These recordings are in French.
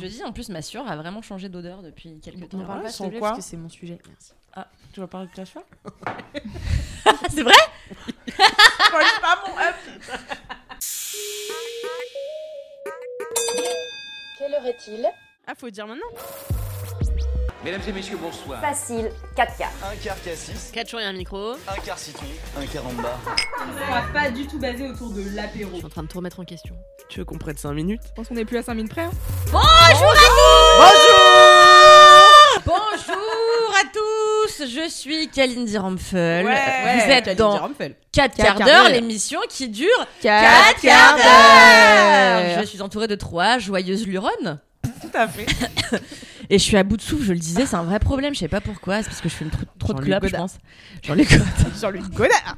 Je dis en plus ma sœur a vraiment changé d'odeur depuis quelques temps. On parle pas, Ouais, s'il sans quoi parce que c'est mon sujet. Merci. Tu vas parler de ta soeur Ah, c'est vrai? Pas mon Quelle heure est-il? Ah, faut dire maintenant. Mesdames et messieurs, bonsoir. Facile, 4 quarts. Un quart cassis, 4 jours et un micro. un quart citron, un quart en bas. On va pas du tout basé autour de l'apéro. Je suis en train de tout remettre en question. Tu veux qu'on prenne 5 minutes? Je pense qu'on est plus à 5 minutes près. hein. Bonjour à tous, je suis Kalindi Rampfel. Ouais, Vous êtes Kalindi dans Rampfel. 4 Quatre quarts d'heure, d'heure. l'émission qui dure 4 quarts d'heure. Je suis entourée de trois joyeuses luronnes. Tout à fait. Et je suis à bout de souffle, je le disais, c'est un vrai problème, je sais pas pourquoi, c'est parce que je fume trop, trop de clopes, je pense. Jean-Luc. Jean-Luc Godard.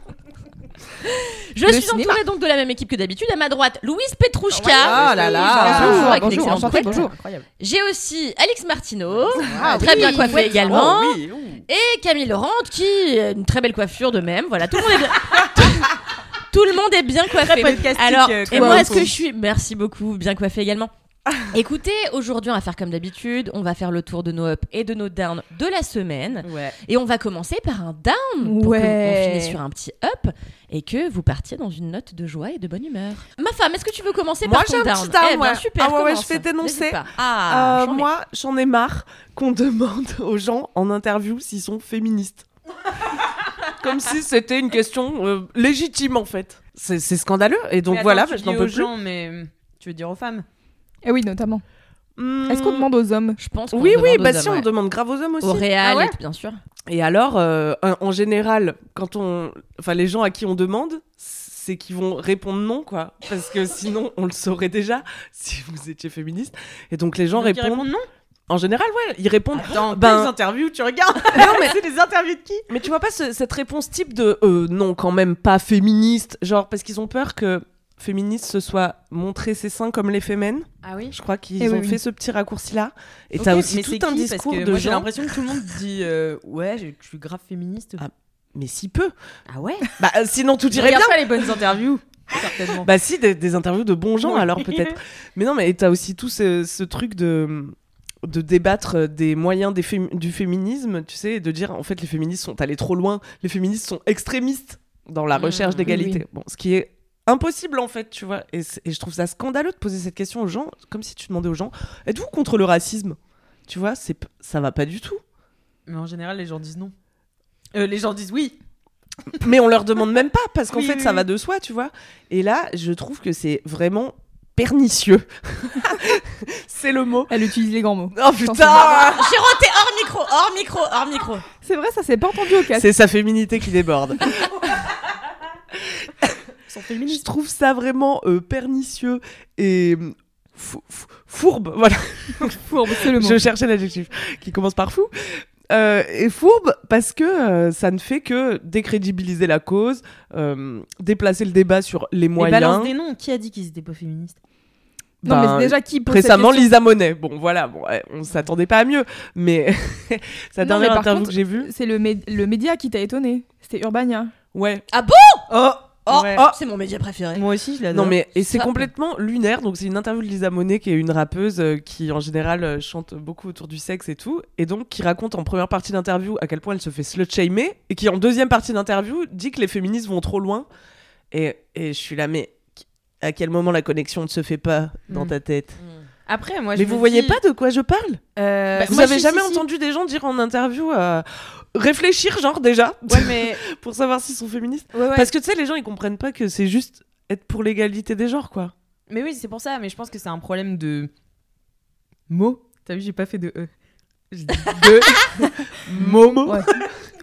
Je Le suis cinéma. entourée donc de la même équipe que d'habitude. À ma droite, Louise Petrouchka. Ah là là. Bonjour, avec une bonjour, excellente. J'ai aussi Alex Martineau, Ah très oui, bien coiffé également. Oh, oui, oh. Et Camille Laurent, qui a une très belle coiffure de même. Voilà, tout le monde est bien. Tout le monde est bien coiffé. Alors, euh, et moi, est-ce que je suis Merci beaucoup, bien coiffé également. Écoutez, aujourd'hui, on va faire comme d'habitude. On va faire le tour de nos ups et de nos downs de la semaine. Ouais. Et on va commencer par un down pour Ouais. qu'on finisse sur un petit up et que vous partiez dans une note de joie et de bonne humeur. Ma femme, est-ce que tu veux commencer Moi, par ton j'ai un down? petit down, Eh bien, ouais. super. Ah ouais, je vais t'énoncer. Ah, Euh, j'en mets. moi, j'en ai marre qu'on demande aux gens en interview s'ils sont féministes. Comme si c'était une question euh, légitime en fait. C'est scandaleux et donc Mais voilà, je n'en dis peux aux plus. gens, mais tu veux dire aux femmes? Eh oui, notamment. Hmm. Est-ce qu'on demande aux hommes Je pense. qu'on Oui, oui, bah si, hommes, on ouais. demande grave aux hommes aussi. Au réel, Ah ouais et bien sûr. Et alors, euh, en général, quand on, enfin, les gens à qui on demande, c'est qu'ils vont répondre non, quoi, parce que sinon, on le saurait déjà si vous étiez féministe. Et donc, les gens Donc, ils répondent. répondent non En général, ouais, ils répondent. Dans Ben- quelles interviews tu regardes Non, mais- c'est des interviews de qui? Mais tu vois pas ce- cette réponse type de euh, non, quand même pas féministe, genre parce qu'ils ont peur que féministe ce soit montrer ses seins comme les femmes. Ah oui Je crois qu'ils Eh oui, ont oui. fait ce petit raccourci là. Et Ok, t'as aussi tout un qui discours Parce que de moi, j'ai l'impression que tout le monde dit euh, ouais, je je suis grave féministe. Ah, Mais si peu. Ah ouais Bah euh, sinon tout Tu irait bien. pas les bonnes interviews certainement. Bah si, des, des interviews de bons gens Oui. alors peut-être. Mais non, mais t'as aussi tout ce, ce truc de de débattre des moyens des du féminisme, tu sais, et de dire en fait les féministes sont allés trop loin, les féministes sont extrémistes dans la Mmh, recherche d'égalité. oui. Bon, ce qui est impossible en fait, tu vois. Et, je trouve ça scandaleux de poser cette question aux gens, comme si tu demandais aux gens, êtes-vous contre le racisme? Tu vois, c'est ça va pas du tout. Mais en général, les gens disent non. Euh, les gens disent oui. Mais on leur demande même pas parce qu'en Oui, fait oui, ça oui. va de soi, tu vois. Et là, je trouve que c'est vraiment pernicieux. c'est le mot. Elle utilise les grands mots. Oh putain J'ai roté hors micro, hors micro, hors micro. C'est vrai, ça s'est pas entendu au casque. C'est sa féminité qui déborde. Je trouve ça vraiment euh, pernicieux et euh, fou- fou- fourbe. Voilà, Fourbe, c'est le mot. je cherchais l'adjectif qui commence par fou. Euh, et fourbe parce que euh, ça ne fait que décrédibiliser la cause, euh, déplacer le débat sur les Et moyens. balance des noms. Qui a dit qu'ils étaient pas féministes? Non, Ben, mais c'est déjà qui Récemment, Lisa Monet. Bon, voilà, bon, on s'attendait pas à mieux, mais sa mais dernière interview contre, que j'ai vue, C'est le, mé- le média qui t'a étonné. C'était Urbania. ouais. Ah bon? Oh, Oh, Ouais. oh, c'est mon média préféré. Moi aussi, je l'adore. Non mais et c'est complètement lunaire. Donc c'est une interview de Lisa Monet qui est une rappeuse euh, qui en général euh, chante beaucoup autour du sexe et tout, et donc qui raconte en première partie d'interview à quel point elle se fait slut shamer et qui en deuxième partie d'interview dit que les féministes vont trop loin. Et, et je suis là mais à quel moment la connexion ne se fait pas dans Mm. ta tête? Après, moi, je Mais vous voyez dis- pas de quoi je parle? Euh, Vous moi, avez si, jamais si, si. entendu des gens dire en interview euh, réfléchir genre déjà Ouais, mais pour savoir s'ils sont féministes ouais, ouais. Parce que tu sais les gens ils comprennent pas que c'est juste être pour l'égalité des genres quoi. Mais oui, c'est pour ça. Mais je pense que c'est un problème de mots. T'as vu, j'ai pas fait de e. De mots. Ouais.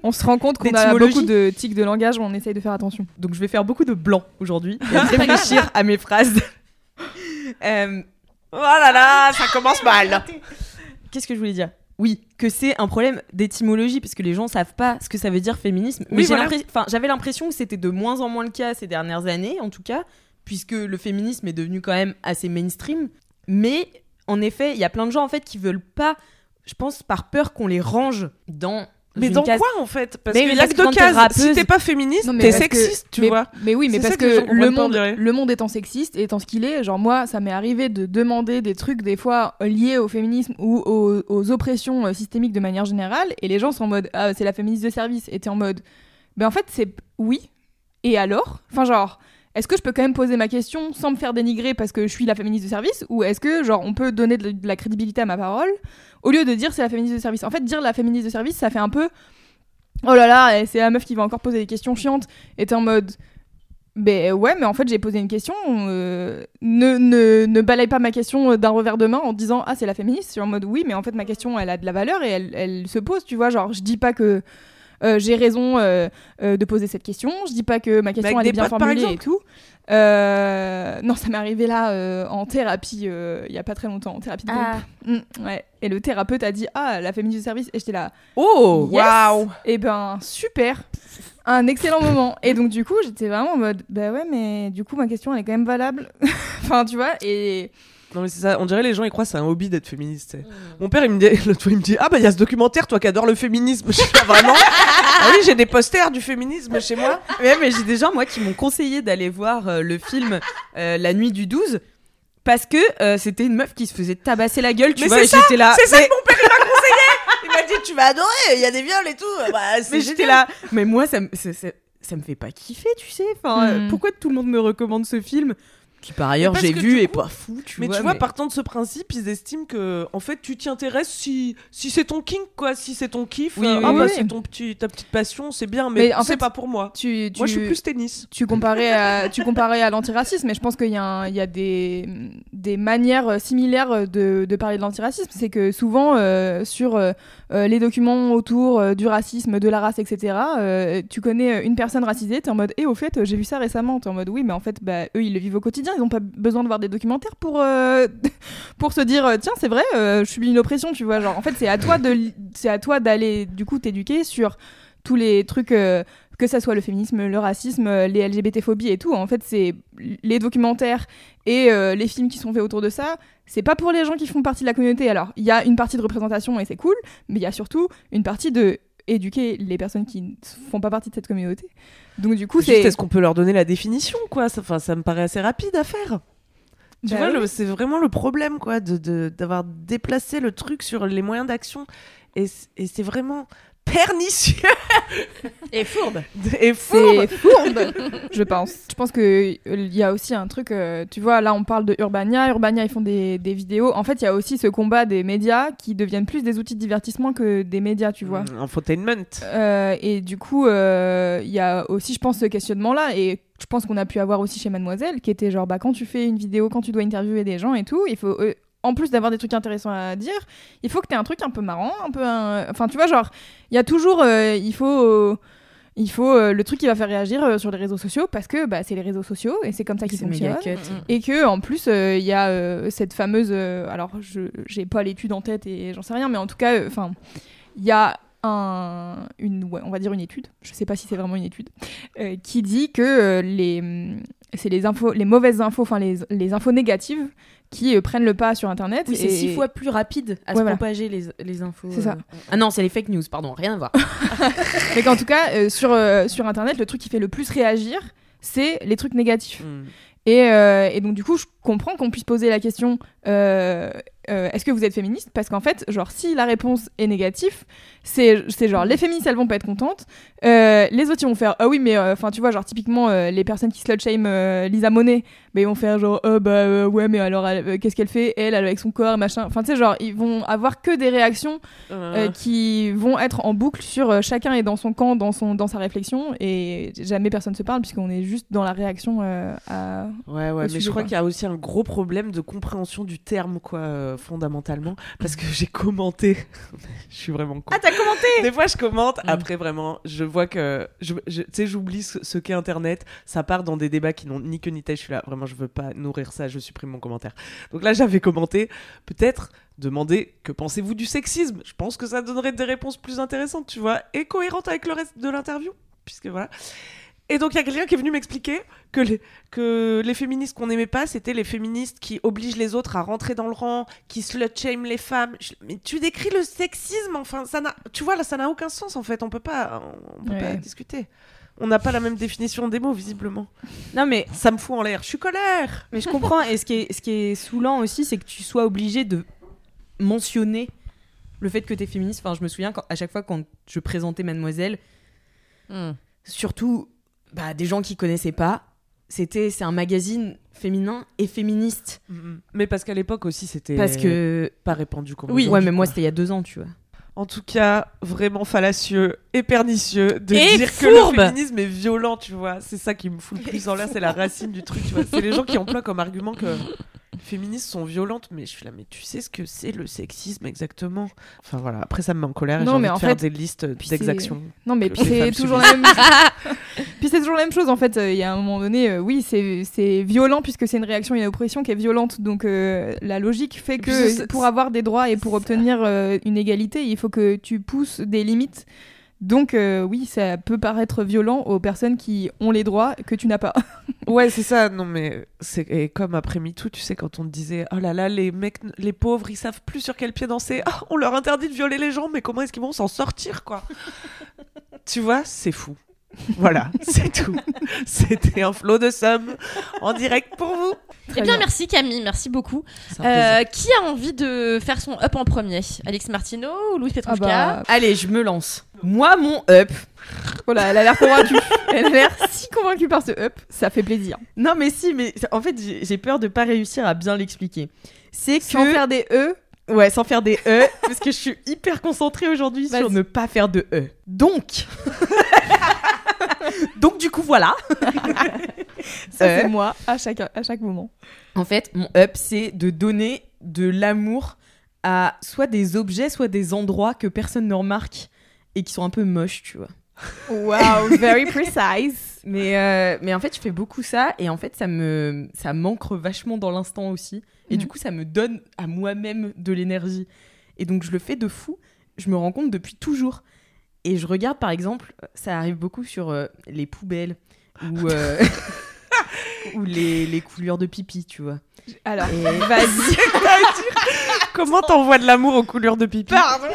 On se rend compte qu'on a beaucoup de tics de langage, on essaye de faire attention. Donc je vais faire beaucoup de blanc aujourd'hui et réfléchir à mes phrases. Euh, Oh là là, ça commence mal. Qu'est-ce que je voulais dire? Oui, que c'est un problème d'étymologie, parce que les gens savent pas ce que ça veut dire féminisme. Mais Oui, voilà. j'avais l'impression que c'était de moins en moins le cas ces dernières années, en tout cas, puisque le féminisme est devenu quand même assez mainstream. Mais en effet, il y a plein de gens en fait qui veulent pas, je pense, par peur qu'on les range dans. Mais dans case. quoi en fait? Parce Mais y a que deux cases. rappeuse- Si t'es pas féministe, mais t'es que- sexiste, tu mais, vois. Mais oui, mais parce que le, pas, monde, le monde étant sexiste, étant ce qu'il est, genre moi, ça m'est arrivé de demander des trucs des fois liés au féminisme ou aux, aux oppressions euh, systémiques de manière générale, et les gens sont en mode ah c'est la féministe de service, et t'es en mode ben en fait c'est oui, et alors, enfin genre. Est-ce que je peux quand même poser ma question sans me faire dénigrer parce que je suis la féministe de service ou est-ce que genre on peut donner de, la crédibilité à ma parole au lieu de dire c'est la féministe de service? En fait, dire la féministe de service, ça fait un peu oh là là, c'est la meuf qui va encore poser des questions chiantes et en mode ben ouais, mais en fait j'ai posé une question. euh, ne, balaye pas ma question d'un revers de main en disant ah c'est la féministe. Je suis en mode oui, mais en fait ma question elle a de la valeur et elle, elle se pose. Tu vois, genre je dis pas que euh, j'ai raison euh, euh, de poser cette question. Je dis pas que ma question avec elle est bien potes, formulée et tout. Non, ça m'est arrivé là en thérapie il y a pas très longtemps en thérapie de groupe. Ah. Mm, ouais. Et le thérapeute a dit ah la féministe de service et j'étais là Oh, Yes. waouh. et ben super, un excellent moment. Et donc du coup j'étais vraiment en mode bah ouais mais du coup ma question elle est quand même valable. enfin tu vois et Non mais c'est ça, on dirait les gens ils croient que c'est un hobby d'être féministe. sais. Mon père il me dit l'autre fois il me dit "Ah bah il y a ce documentaire toi qui adore le féminisme." Je suis là, vraiment Ah oui, j'ai des posters du féminisme chez moi. Ouais, mais j'ai des gens, moi, qui m'ont conseillé d'aller voir euh, le film euh, La nuit du 12 parce que euh, c'était une meuf qui se faisait tabasser la gueule, tu Mais vois, c'est et ça, j'étais là. C'est ça que mon père il m'a conseillé. Il m'a dit "Tu vas adorer, il y a des viols et tout." Bah c'est mais j'étais là. Mais moi, ça me, ça me fait pas kiffer, tu sais. Enfin, euh, Hmm. pourquoi tout le monde me recommande ce film qui par ailleurs j'ai vu et coup- pas fou, tu mais vois. tu vois, partant de ce principe, ils estiment que, en fait, tu t'y intéresses si, si c'est ton kink, quoi, si c'est ton kiff. Oui, euh, oui, ah oui, bah oui. c'est ton petit, ta petite passion, c'est bien, mais, Mais en c'est pas pour moi. tu, tu Moi, je suis plus tennis. tu comparais à, tu comparais à l'antiracisme, mais je pense qu'il y a, un- il y a des, des manières similaires de, de parler de l'antiracisme. C'est que souvent, euh, sur euh, les documents autour du racisme, de la race, etc., tu connais une personne racisée, t'es en mode, et au fait, j'ai vu ça récemment. T'es en mode, oui, mais en fait, bah, eux, ils le vivent au quotidien, ils n'ont pas besoin de voir des documentaires pour, euh, pour se dire, euh, tiens, c'est vrai, euh, je subis une oppression, tu vois. Genre, en fait, c'est à toi d'aller, du coup, t'éduquer sur tous les trucs. euh, que ça soit le féminisme, le racisme, les LGBT-phobies et tout, en fait, c'est les documentaires et les films qui sont faits autour de ça, c'est pas pour les gens qui font partie de la communauté. Alors, il y a une partie de représentation et c'est cool, mais il y a surtout une partie de éduquer les personnes qui ne font pas partie de cette communauté. Donc du coup, c'est est-ce qu'on peut leur donner la définition, quoi? Ça, enfin, ça me paraît assez rapide à faire. Tu Bah vois, oui. c'est vraiment le problème, quoi, de de- d'avoir déplacé le truc sur les moyens d'action. Et c'est vraiment pernicieux Et fourbe. et fourbe. C'est fourbe, je pense. Je pense que euh, il y a aussi un truc, euh, tu vois, là on parle de Urbania, Urbania ils font des, des vidéos. En fait, il y a aussi ce combat des médias qui deviennent plus des outils de divertissement que des médias, tu vois. Mm, Infotainment. Euh, et du coup, euh, il y a aussi, je pense, ce questionnement-là. Et je pense qu'on a pu avoir aussi chez Mademoiselle, qui était genre, bah, quand tu fais une vidéo, quand tu dois interviewer des gens et tout, il faut. En plus d'avoir des trucs intéressants à dire, il faut que tu aies un truc un peu marrant, un peu. un- Enfin, tu vois, genre, il y a toujours. euh, il faut. euh, il faut euh, le truc qui va faire réagir sur les réseaux sociaux parce que bah, c'est les réseaux sociaux et c'est comme ça qu'ils fonctionnent. Et que en plus il y a cette fameuse alors je j'ai pas l'étude en tête et j'en sais rien mais en tout cas enfin il y a un une ouais, on va dire une étude je sais pas si c'est vraiment une étude qui dit que les c'est les infos les mauvaises infos enfin les, les infos négatives qui euh, prennent le pas sur internet Oui, c'est et- six fois plus rapide à Ouais, se voilà. propager les, les infos. C'est ça. euh. Ah non, c'est les fake news, pardon, rien à voir. mais qu'en tout cas euh, sur euh, sur internet le truc qui fait le plus réagir c'est les trucs négatifs Mm. Et, euh, et donc du coup, je comprends qu'on puisse poser la question euh, euh, est-ce que vous êtes féministe? Parce qu'en fait, genre, si la réponse est négative, c'est c'est genre les féministes elles vont pas être contentes, euh, les autres ils vont faire ah oui mais enfin tu vois genre typiquement euh, les personnes qui slut shame euh, Lisa Monet, bah, ils vont faire genre oh bah euh, ouais mais alors elle, euh, qu'est-ce qu'elle fait? Elle, elle avec son corps machin, enfin tu sais genre ils vont avoir que des réactions euh, qui vont être en boucle sur euh, chacun est dans son camp, dans, son, dans sa réflexion, et jamais personne se parle puisqu'on est juste dans la réaction euh, à... Ouais, ouais, mais sujet, je crois quoi. qu'il y a aussi un gros problème de compréhension du terme, quoi. Euh, fondamentalement parce que j'ai commenté. je suis vraiment con. Ah, t'as commenté Des fois, je commente. Mm. Après, vraiment, je vois que. je- je- Tu sais, j'oublie ce, ce qu'est Internet. Ça part dans des débats qui n'ont ni queue ni tête. Je suis là. Vraiment, je veux pas nourrir ça. Je supprime mon commentaire. Donc là, j'avais commenté. Peut-être demander que pensez-vous du sexisme? Je pense que ça donnerait des réponses plus intéressantes, tu vois, et cohérentes avec le reste de l'interview. Puisque voilà. Et donc, il y a quelqu'un qui est venu m'expliquer que les, que les féministes qu'on n'aimait pas, c'était les féministes qui obligent les autres à rentrer dans le rang, qui slut-shame les femmes. Je- mais tu décris le sexisme, enfin, ça n'a, tu vois, là, ça n'a aucun sens, en fait. On peut pas, on peut Ouais. pas discuter. On n'a pas la même définition des mots, visiblement. Non, mais, Ça me fout en l'air. Je suis colère. mais je comprends. Et ce qui est, ce qui est saoulant aussi, c'est que tu sois obligé de mentionner le fait que t'es féministe. Enfin, je me souviens quand, à chaque fois quand je présentais Mademoiselle, Hmm. surtout bah, des gens qui connaissaient pas, c'était c'est un magazine féminin et féministe. Mais parce qu'à l'époque aussi, c'était Parce que. pas répandu comme Oui, ouais, mais moi c'était il y a deux ans, tu vois. En tout cas, vraiment fallacieux et pernicieux de Et dire fourbe. que le féminisme est violent, tu vois. C'est ça qui me fout le plus en l'air, c'est la racine du truc, tu vois. C'est les gens qui emploient comme argument que les féministes sont violentes, mais je suis là, mais tu sais ce que c'est le sexisme exactement? Enfin voilà, après ça me met en colère et j'ai envie de en faire fait, des listes d'exactions. Non, mais puis c'est toujours la même. puis c'est toujours la même chose en fait. Euh, Il y a un moment donné, euh, oui, c'est violent puisque c'est une réaction une oppression qui est violente. Donc euh, la logique fait que pour avoir des droits et pour obtenir une égalité, il faut que tu pousses des limites. Donc euh, oui, ça peut paraître violent aux personnes qui ont les droits que tu n'as pas. Ouais, c'est ça. Non, mais c'est comme après MeToo, tu sais, quand on te disait Oh là là, les mecs, les pauvres, ils savent plus sur quel pied danser. Ah, on leur interdit de violer les gens, mais comment est-ce qu'ils vont s'en sortir, quoi? Tu vois, c'est fou. Voilà, c'est tout. C'était un flot de somme en direct pour vous. Eh bien, merci Camille, merci beaucoup. Euh, qui a envie de faire son up en premier? Alex Martino ou Louis Ah Petrouchka bah, Allez, je me lance. Moi, mon up. voilà, elle a l'air convaincue. elle a l'air si convaincue par ce up, ça fait plaisir. Non, mais si, mais en fait, j'ai peur de pas réussir à bien l'expliquer. C'est que. Sans faire des e? Ouais, sans faire des E, parce que je suis hyper concentrée aujourd'hui sur ne pas faire de E. Donc. Donc, du coup, voilà. Ça Euh. c'est moi à chaque à chaque moment. En fait, mon up, c'est de donner de l'amour à soit des objets, soit des endroits que personne ne remarque et qui sont un peu moches, tu vois. Wow, very precise. Mais, euh, mais en fait, je fais beaucoup ça et en fait, ça me ça m'ancre vachement dans l'instant aussi. Et du coup, ça me donne à moi-même de l'énergie. Et donc, je le fais de fou. Je me rends compte depuis toujours. Et je regarde, par exemple, ça arrive beaucoup sur euh, les poubelles ou, euh, ou les, les couleurs de pipi, tu vois. Alors, Et- vas-y. Comment t'envoies de l'amour aux couleurs de pipi? Pardon.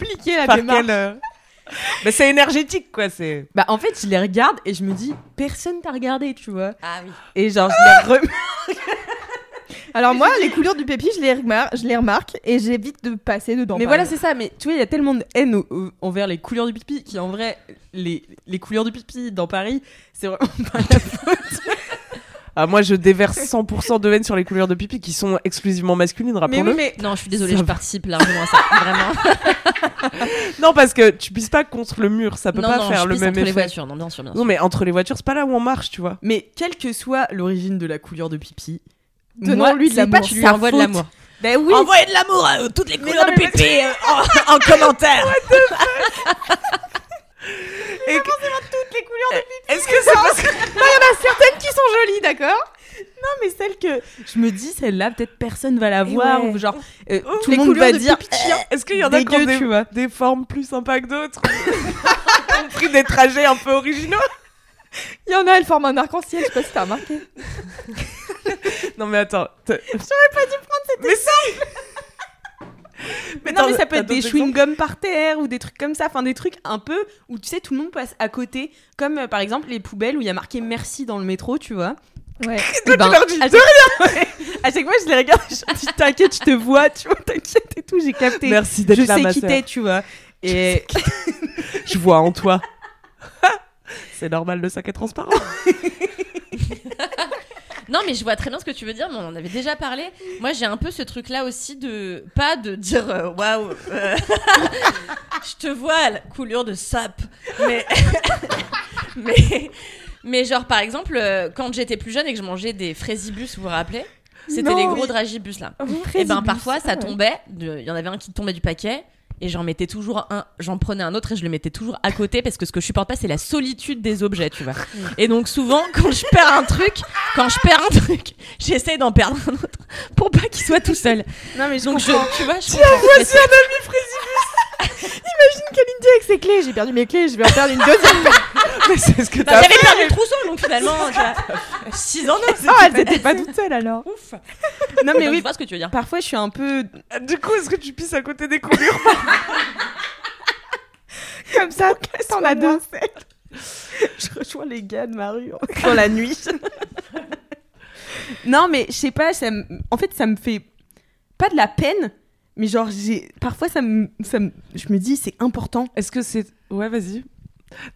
Expliquez la Par démarche. quel, euh, Mais c'est énergétique, quoi. C'est. Bah, en fait, je les regarde et je me dis, personne t'a regardé, tu vois. Ah oui. Et genre, je les rem- Alors moi, les couleurs du pépi, je les, remar- je les remarque et j'évite de passer dedans. Mais voilà, c'est ça. Mais tu vois, il y a tellement de haine au- au- envers les couleurs du pipi qui, en vrai, les, les couleurs du pipi dans Paris, c'est vraiment pas la faute. Ah, moi, je déverse 100% de haine sur les couleurs de pipi qui sont exclusivement masculines, mais rappelons-le. oui, mais. Non, je suis désolée, Ça je va. participe largement à ça. Vraiment. Non, parce que tu pisses pas contre le mur, ça peut non, pas non, faire je le pisse même entre les effet. voitures. Non, bien sûr, bien sûr. Non, mais entre les voitures, c'est pas là où on marche, tu vois. Mais quelle que soit l'origine de la couleur de pipi, Donnons-lui de c'est l'amour. pas tu lui envoies de l'amour. Ben oui. Envoyez de l'amour à toutes les couleurs non, de pipi euh, en, en commentaire. Et que- toutes les couleurs de Est-ce que c'est parce que. Il y en a certaines qui sont jolies, d'accord? Non, mais celle que je me dis, celle-là, peut-être personne va la voir. ouais. Ou genre, euh, Oh, tout le monde va dire. pipi de chien. Est-ce qu'il y en a qui ont des, tu vois. des formes plus sympas que d'autres? Ont pris des trajets un peu originaux? Il y en a, elles forment un arc-en-ciel, je sais pas si t'as remarqué. Non, mais attends. J'aurais pas dû prendre cette Mais si Mais non, mais ça peut être des chewing-gums par terre ou des trucs comme ça. Enfin, des trucs un peu où tu sais, tout le monde passe à côté. Comme euh, par exemple les poubelles où il y a marqué merci dans le métro, tu vois. Ouais. Eh ben, tu leur dis à de chaque... Ouais. à chaque fois, je les regarde, je me dis t'inquiète, je te vois, tu vois, t'inquiète et tout, j'ai capté. Merci d'être je là, sais ma qui t'es, tu vois. Et Je vois en toi. c'est normal, le sac est transparent. Non, mais je vois très bien ce que tu veux dire, mais on en avait déjà parlé. Moi, j'ai un peu ce truc-là aussi de. Pas de dire euh, waouh, euh, je te vois à la couleur de sap. Mais. mais. Mais genre, par exemple, euh, quand j'étais plus jeune et que je mangeais des fraisibus, vous vous rappelez? C'était les oui. gros dragibus là. Et Présibus. ben parfois ça Ah tombait, il y en avait un qui tombait du paquet et j'en mettais toujours un, j'en prenais un autre et je le mettais toujours à côté parce que ce que je supporte pas c'est la solitude des objets, tu vois. Et donc souvent quand je perds un truc, quand je perds un truc, j'essaie d'en perdre un autre pour pas qu'il soit tout seul. Non, mais je Donc je, comprends. tu vois, je comprends. Mais c'est- Imagine Kalindi avec ses clés. J'ai perdu mes clés, je vais en perdre une deuxième. Mais c'est ce que Bah, t'as J'avais perdu le trousseau donc finalement, tu vois. 6 ans non, Ah, elles étaient pas toutes seules alors. ouf. Non, mais Donc, oui, je vois ce que tu veux dire. parfois je suis un peu. Du coup, est-ce que tu pisses à côté des coulures? Comme ça, t'en as deux. Je rejoins les gars de ma rue dans la nuit. non, mais je sais pas, ça en fait, ça me fait pas de la peine, mais genre, j'ai parfois, ça me... ça me- je me dis, c'est important. Est-ce que c'est. Ouais, vas-y.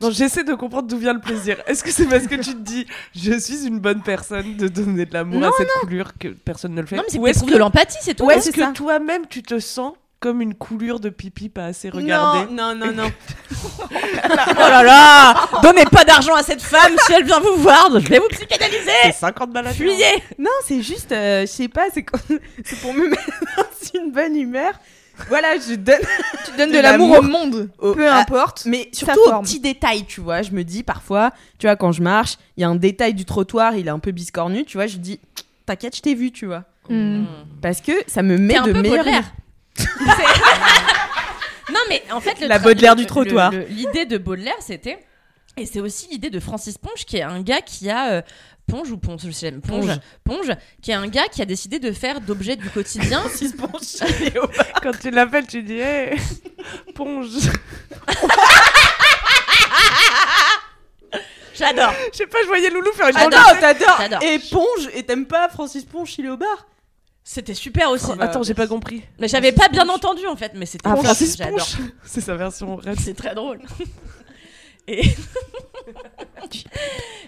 Non, j'essaie de comprendre d'où vient le plaisir. Est-ce que c'est parce que tu te dis, je suis une bonne personne de donner de l'amour à Non, cette coulure que personne ne le fait? Non mais c'est Ou que est-ce de l'empathie, c'est tout. Ou hein. est-ce c'est que ça. toi-même tu te sens comme une coulure de pipi pas assez regardée Non, non, non, non. Oh là là Donnez pas d'argent à cette femme si elle vient vous voir, je vais vous psychanalyser C'est 50 balles à Fuyez Non, c'est juste, euh, je sais pas, c'est pour me mettre dans une bonne humeur. Voilà, je donne. Tu donnes De de l'amour au monde. au- Peu importe. Mais surtout aux petits détails, tu vois. Je me dis parfois, tu vois, quand je marche, il y a un détail du trottoir, il est un peu biscornu, tu vois. Je dis, t'inquiète, je t'ai vu, tu vois. Hmm. Parce que ça me met de. C'est- non mais en fait le La Baudelaire du trottoir. L'idée de Baudelaire c'était et c'est aussi l'idée de Francis Ponge qui est un gars qui a euh, Ponge ou Ponge, je sais jamais, Ponge, Ponge, qui est un gars qui a décidé de faire d'objets du quotidien. Quand tu l'appelles, tu dis Hé, Ponge. J'adore. Je sais pas, je voyais Loulou faire une J'adore. t'adores. J'adore. Et Ponge, et t'aimes pas Francis Ponge, il est au bar? C'était super aussi. Attends, j'ai pas compris. Mais j'avais pas bien entendu en fait, mais c'était Ah, Francis. Ponche. C'est sa version rap. C'est très drôle. Et,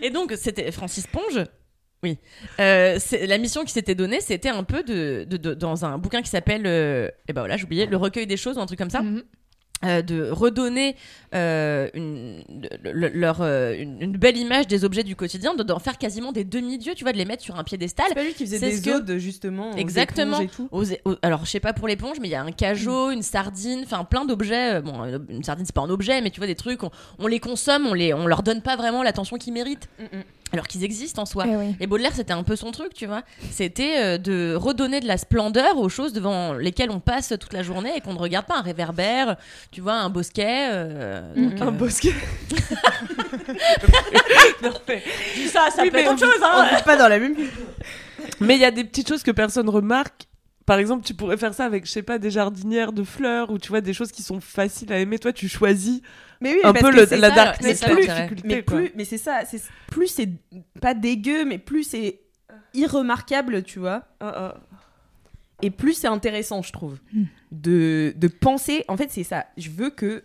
et donc, c'était Francis Ponge. Oui. Euh, la mission qui s'était donnée, c'était un peu de, de- de- dans un bouquin qui s'appelle, euh, eh ben voilà, j'oubliais, Le recueil des choses ou un truc comme ça. Mhm. Euh, de redonner euh, une, le- le- leur, euh, une, une belle image des objets du quotidien, de- d'en faire quasiment des demi-dieux, tu vois, de les mettre sur un piédestal. C'est pas lui qui faisait des que- odes, justement. aux Exactement. éponges Et tout. Aux- aux- alors, je sais pas pour l'éponge, mais il y a un cajot, une sardine, enfin plein d'objets. Bon, une sardine, c'est pas un objet, mais tu vois, des trucs, on, on les consomme, on, les, on leur donne pas vraiment l'attention qu'ils méritent, Mm, mm. Alors qu'ils existent en soi. Eh oui. Et Baudelaire, c'était un peu son truc, tu vois. C'était euh, de redonner de la splendeur aux choses devant lesquelles on passe toute la journée et qu'on ne regarde pas. Un réverbère, tu vois, un bosquet. euh, donc, Un euh, bosquet. je dis ça, ça Oui, peut être autre chose, hein. On pas dans la même. Mais il y a des petites choses que personne remarque. Par exemple, tu pourrais faire ça avec, je sais pas, des jardinières de fleurs ou tu vois, des choses qui sont faciles à aimer. Toi, tu choisis Mais oui, un parce peu que le- c'est la ça, darkness. Mais plus, mais c'est ça, c'est plus c'est pas dégueu, mais plus c'est irremarquable, tu vois. Ah, ah. Et plus c'est intéressant, je trouve, Hmm. de, de penser. En fait, c'est ça. Je veux que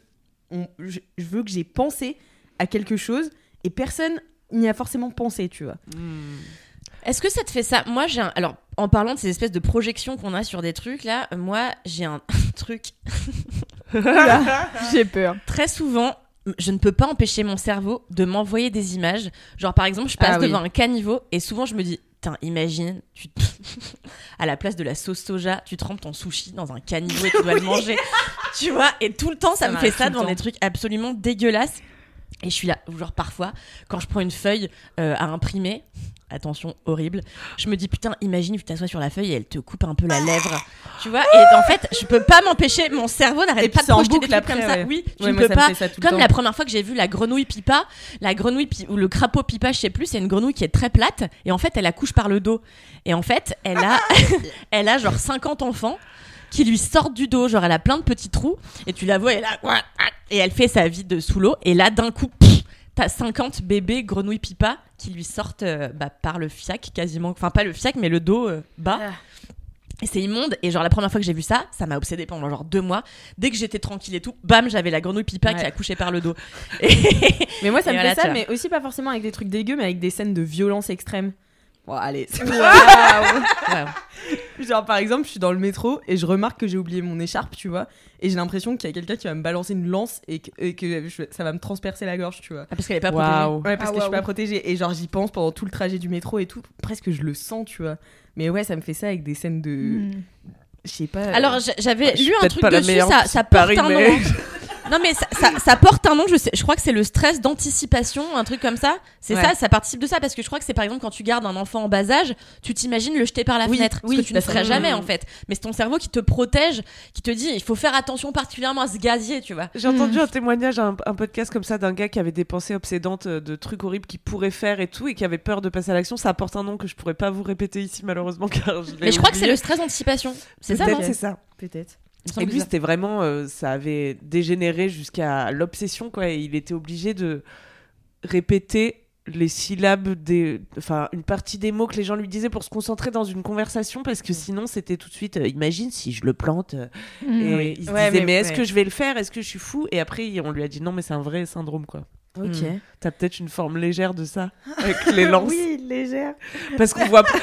on, je, je veux que j'ai pensé à quelque chose et personne n'y a forcément pensé, tu vois. Hmm. Est-ce que ça te fait ça? Moi, j'ai un... Alors, en parlant de ces espèces de projections qu'on a sur des trucs, là, moi, j'ai un truc. J'ai peur. Très souvent, je ne peux pas empêcher mon cerveau de m'envoyer des images. Genre, par exemple, je passe Ah oui. devant un caniveau et souvent, je me dis. Putain, imagine, tu te- à la place de la sauce soja, tu trempes ton sushi dans un caniveau et tu dois le manger. Tu vois, et tout le temps, ça, Ça me fait ça devant des trucs absolument dégueulasses. Et je suis là, genre parfois, quand je prends une feuille euh, à imprimer, attention, horrible, je me dis putain, imagine, tu t'assois sur la feuille et elle te coupe un peu la lèvre. Tu vois, et en fait, je peux pas m'empêcher, mon cerveau n'arrête pas de projeter des trucs après, comme ça. ouais. Oui, tu Ouais, ne peux ça pas. ça Comme la première fois que j'ai vu la grenouille pipa, la grenouille pi- ou le crapaud pipa, je sais plus, c'est une grenouille qui est très plate et en fait, elle accouche par le dos. Et en fait, elle a, elle a genre 50 enfants qui lui sortent du dos, genre elle a plein de petits trous et tu la vois et là et elle fait sa vie de sous l'eau et là d'un coup t'as 50 bébés grenouilles pipa qui lui sortent euh, bah, par le fiac quasiment, enfin pas le fiac mais le dos euh, bas. Ah. Et c'est immonde. Et genre, la première fois que j'ai vu ça, ça m'a obsédé pendant genre deux mois. Dès que j'étais tranquille et tout, bam, j'avais la grenouille pipa qui Ouais. accouchait par le dos. Et- Mais moi, ça Et me voilà, fait ça, mais aussi pas forcément avec des trucs dégueux, mais avec des scènes de violence extrême. Bon, allez, c'est Ouais. je genre, par exemple, je suis dans le métro et je remarque que j'ai oublié mon écharpe, tu vois. Et j'ai l'impression qu'il y a quelqu'un qui va me balancer une lance et que, et que je- ça va me transpercer la gorge, tu vois. Ah, parce qu'elle est pas protégée. Ouais, parce Ah, que je suis pas protégée. Et genre, j'y pense pendant tout le trajet du métro et tout. Presque, je le sens, tu vois. Mais ouais, ça me fait ça avec des scènes de. Hmm. Je sais pas. Alors j'avais lu un truc dessus, ça, ça porte Paris, un mais- nom. Non mais ça, ça- ça porte un nom, je, sais, je crois que c'est le stress d'anticipation, un truc comme ça. C'est Ouais. ça, ça participe de ça parce que je crois que c'est par exemple quand tu gardes un enfant en bas âge, tu t'imagines le jeter par la Oui, fenêtre, oui, ce que tu ne ferais jamais en fait. Mais c'est ton cerveau qui te protège, qui te dit il faut faire attention particulièrement à ce gazier, tu vois. J'ai entendu un témoignage, un, un podcast comme ça d'un gars qui avait des pensées obsédantes euh, de trucs horribles qu'il pourrait faire et tout, et qui avait peur de passer à l'action. Ça apporte un nom que je pourrais pas vous répéter ici malheureusement car je l'ai Mais je crois que c'est le stress d'anticipation. C'est ça, c'est ça. Peut-être. Et lui, c'était vraiment, euh, ça avait dégénéré jusqu'à l'obsession, quoi. Et il était obligé de répéter les syllabes des, enfin, une partie des mots que les gens lui disaient pour se concentrer dans une conversation, parce que sinon, c'était tout de suite, euh, imagine si je le plante. euh, Hmm. Et Oui. il se Ouais, disait, mais- mais, est-ce ouais. que je vais le faire? Est-ce que je suis fou? Et après, on lui a dit, non, mais c'est un vrai syndrome, quoi. Ok. Hmm. T'as peut-être une forme légère de ça, avec les lances. Oui, légère. Parce qu'on voit.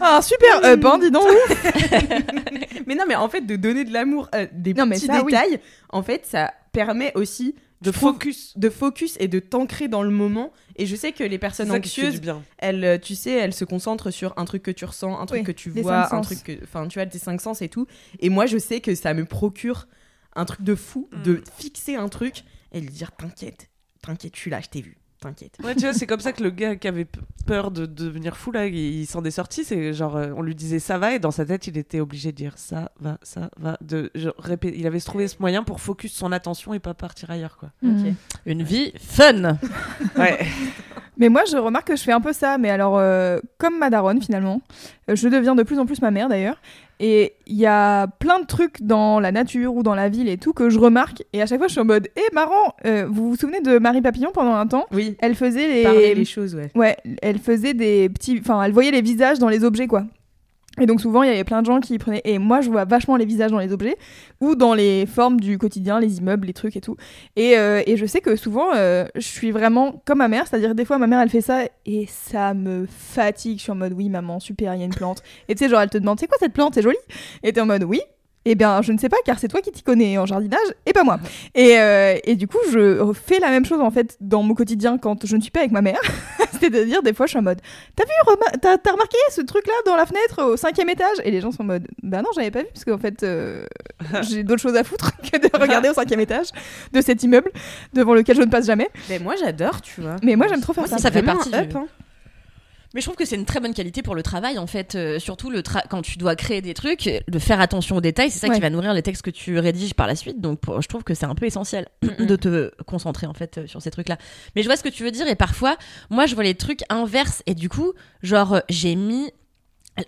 Ah, super up, hein, dis donc. mais non, mais en fait, de donner de l'amour, euh, des Non, petits ça, oui. détails, en fait, ça permet aussi De je trouve, focus. de focus et de t'ancrer dans le moment. Et je sais que les personnes anxieuses, bien. elles, euh, tu sais, elles se concentrent sur un truc que tu ressens, un truc Oui, que tu vois, un sens. truc que, enfin, tu vois, tes cinq sens et tout. Et moi, je sais que ça me procure un truc de fou, Mm. de fixer un truc et de dire, t'inquiète, t'inquiète, je suis là, je t'ai vu, t'inquiète. Ouais, tu vois, c'est comme ça que le gars qui avait peur de devenir fou, là, il, il s'en est sorti. C'est genre, euh, on lui disait ça va, et dans sa tête, il était obligé de dire ça va, ça va. De, genre, répé- il avait trouvé ce moyen pour focus son attention et pas partir ailleurs, quoi. Une vie fun. Ouais. Mais moi, je remarque que je fais un peu ça. Mais alors, euh, comme ma daronne, finalement, euh, je deviens de plus en plus ma mère, d'ailleurs. Et il y a plein de trucs dans la nature ou dans la ville et tout que je remarque. Et à chaque fois, je suis en mode, hé, marrant, euh, vous vous souvenez de Marie Papillon pendant un temps? Oui, Elle faisait les... parler les choses, ouais. Ouais, elle faisait des petits... Enfin, elle voyait les visages dans les objets, quoi. Et donc souvent, il y avait plein de gens qui prenaient... Et moi, je vois vachement les visages dans les objets ou dans les formes du quotidien, les immeubles, les trucs et tout. Et, euh, et je sais que souvent, euh, je suis vraiment comme ma mère, c'est-à-dire des fois, ma mère, elle fait ça et ça me fatigue. Je suis en mode, oui, maman, super, il y a une plante. Et tu sais, genre, elle te demande, c'est quoi cette plante? C'est joli? Et t'es en mode, oui. Eh bien, je ne sais pas, car c'est toi qui t'y connais en jardinage et pas moi. Et, euh, et du coup, je fais la même chose en fait dans mon quotidien quand je ne suis pas avec ma mère. C'est-à-dire, des fois, je suis en mode T'as vu, t'as, t'as remarqué ce truc-là dans la fenêtre au cinquième étage? Et les gens sont en mode Bah non, j'avais pas vu, parce qu'en fait, euh, j'ai d'autres choses à foutre que de regarder au cinquième étage de cet immeuble devant lequel je ne passe jamais. Mais moi, j'adore, tu vois. Mais moi, j'aime trop faire Moi, ça. ça fait vraiment partie du- hein. Mais je trouve que c'est une très bonne qualité pour le travail, en fait. euh, surtout le tra- quand tu dois créer des trucs, de faire attention aux détails, c'est ça Ouais. qui va nourrir les textes que tu rédiges par la suite. Donc, pour- je trouve que c'est un peu essentiel de te concentrer, en fait, euh, sur ces trucs-là. Mais je vois ce que tu veux dire, et parfois, moi, je vois les trucs inverses, et du coup, genre, euh, j'ai mis.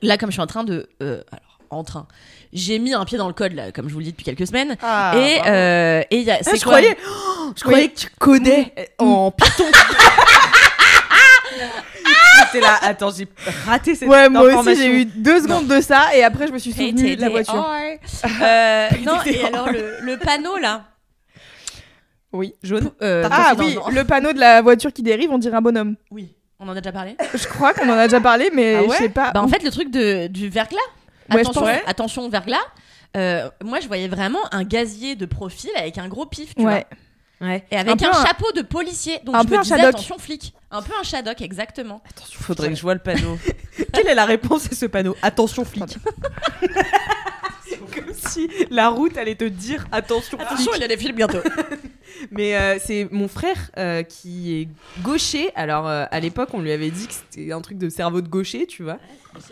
Là, comme je suis en train de. euh, alors, en train. J'ai mis un pied dans le code, là, comme je vous le dis depuis quelques semaines. Ah, et euh, il y a. Ah, je quoi croyais, oh, je croyais que tu euh, en Python. J'étais là, attends, j'ai raté cette Ouais, moi aussi, j'ai eu deux secondes de ça et après, je me suis souvenu de la voiture. Euh, non, et alors le, le panneau là. Oui, jaune. Euh, Ah oui, le panneau de la voiture qui dérive, on dirait un bonhomme. Oui, on en a déjà parlé. Je crois qu'on en a déjà parlé, mais Ah ouais je sais pas. Bah en fait le truc de, du verglas. Ouais, je attention, pense. attention au verglas. Euh, moi je voyais vraiment un gazier de profil avec un gros pif, tu ouais. Ouais. et avec Un un, peu un- chapeau de policier. Donc un je peu me un disais attention flic, un peu un Shadok exactement. Attention, faudrait que je vois le panneau. Quelle est la réponse à ce panneau? Attention flic. Si la route allait te dire attention. Attention, il y a des films bientôt. Mais euh, c'est mon frère euh, qui est gaucher. Alors euh, à l'époque, on lui avait dit que c'était un truc de cerveau de gaucher, tu vois.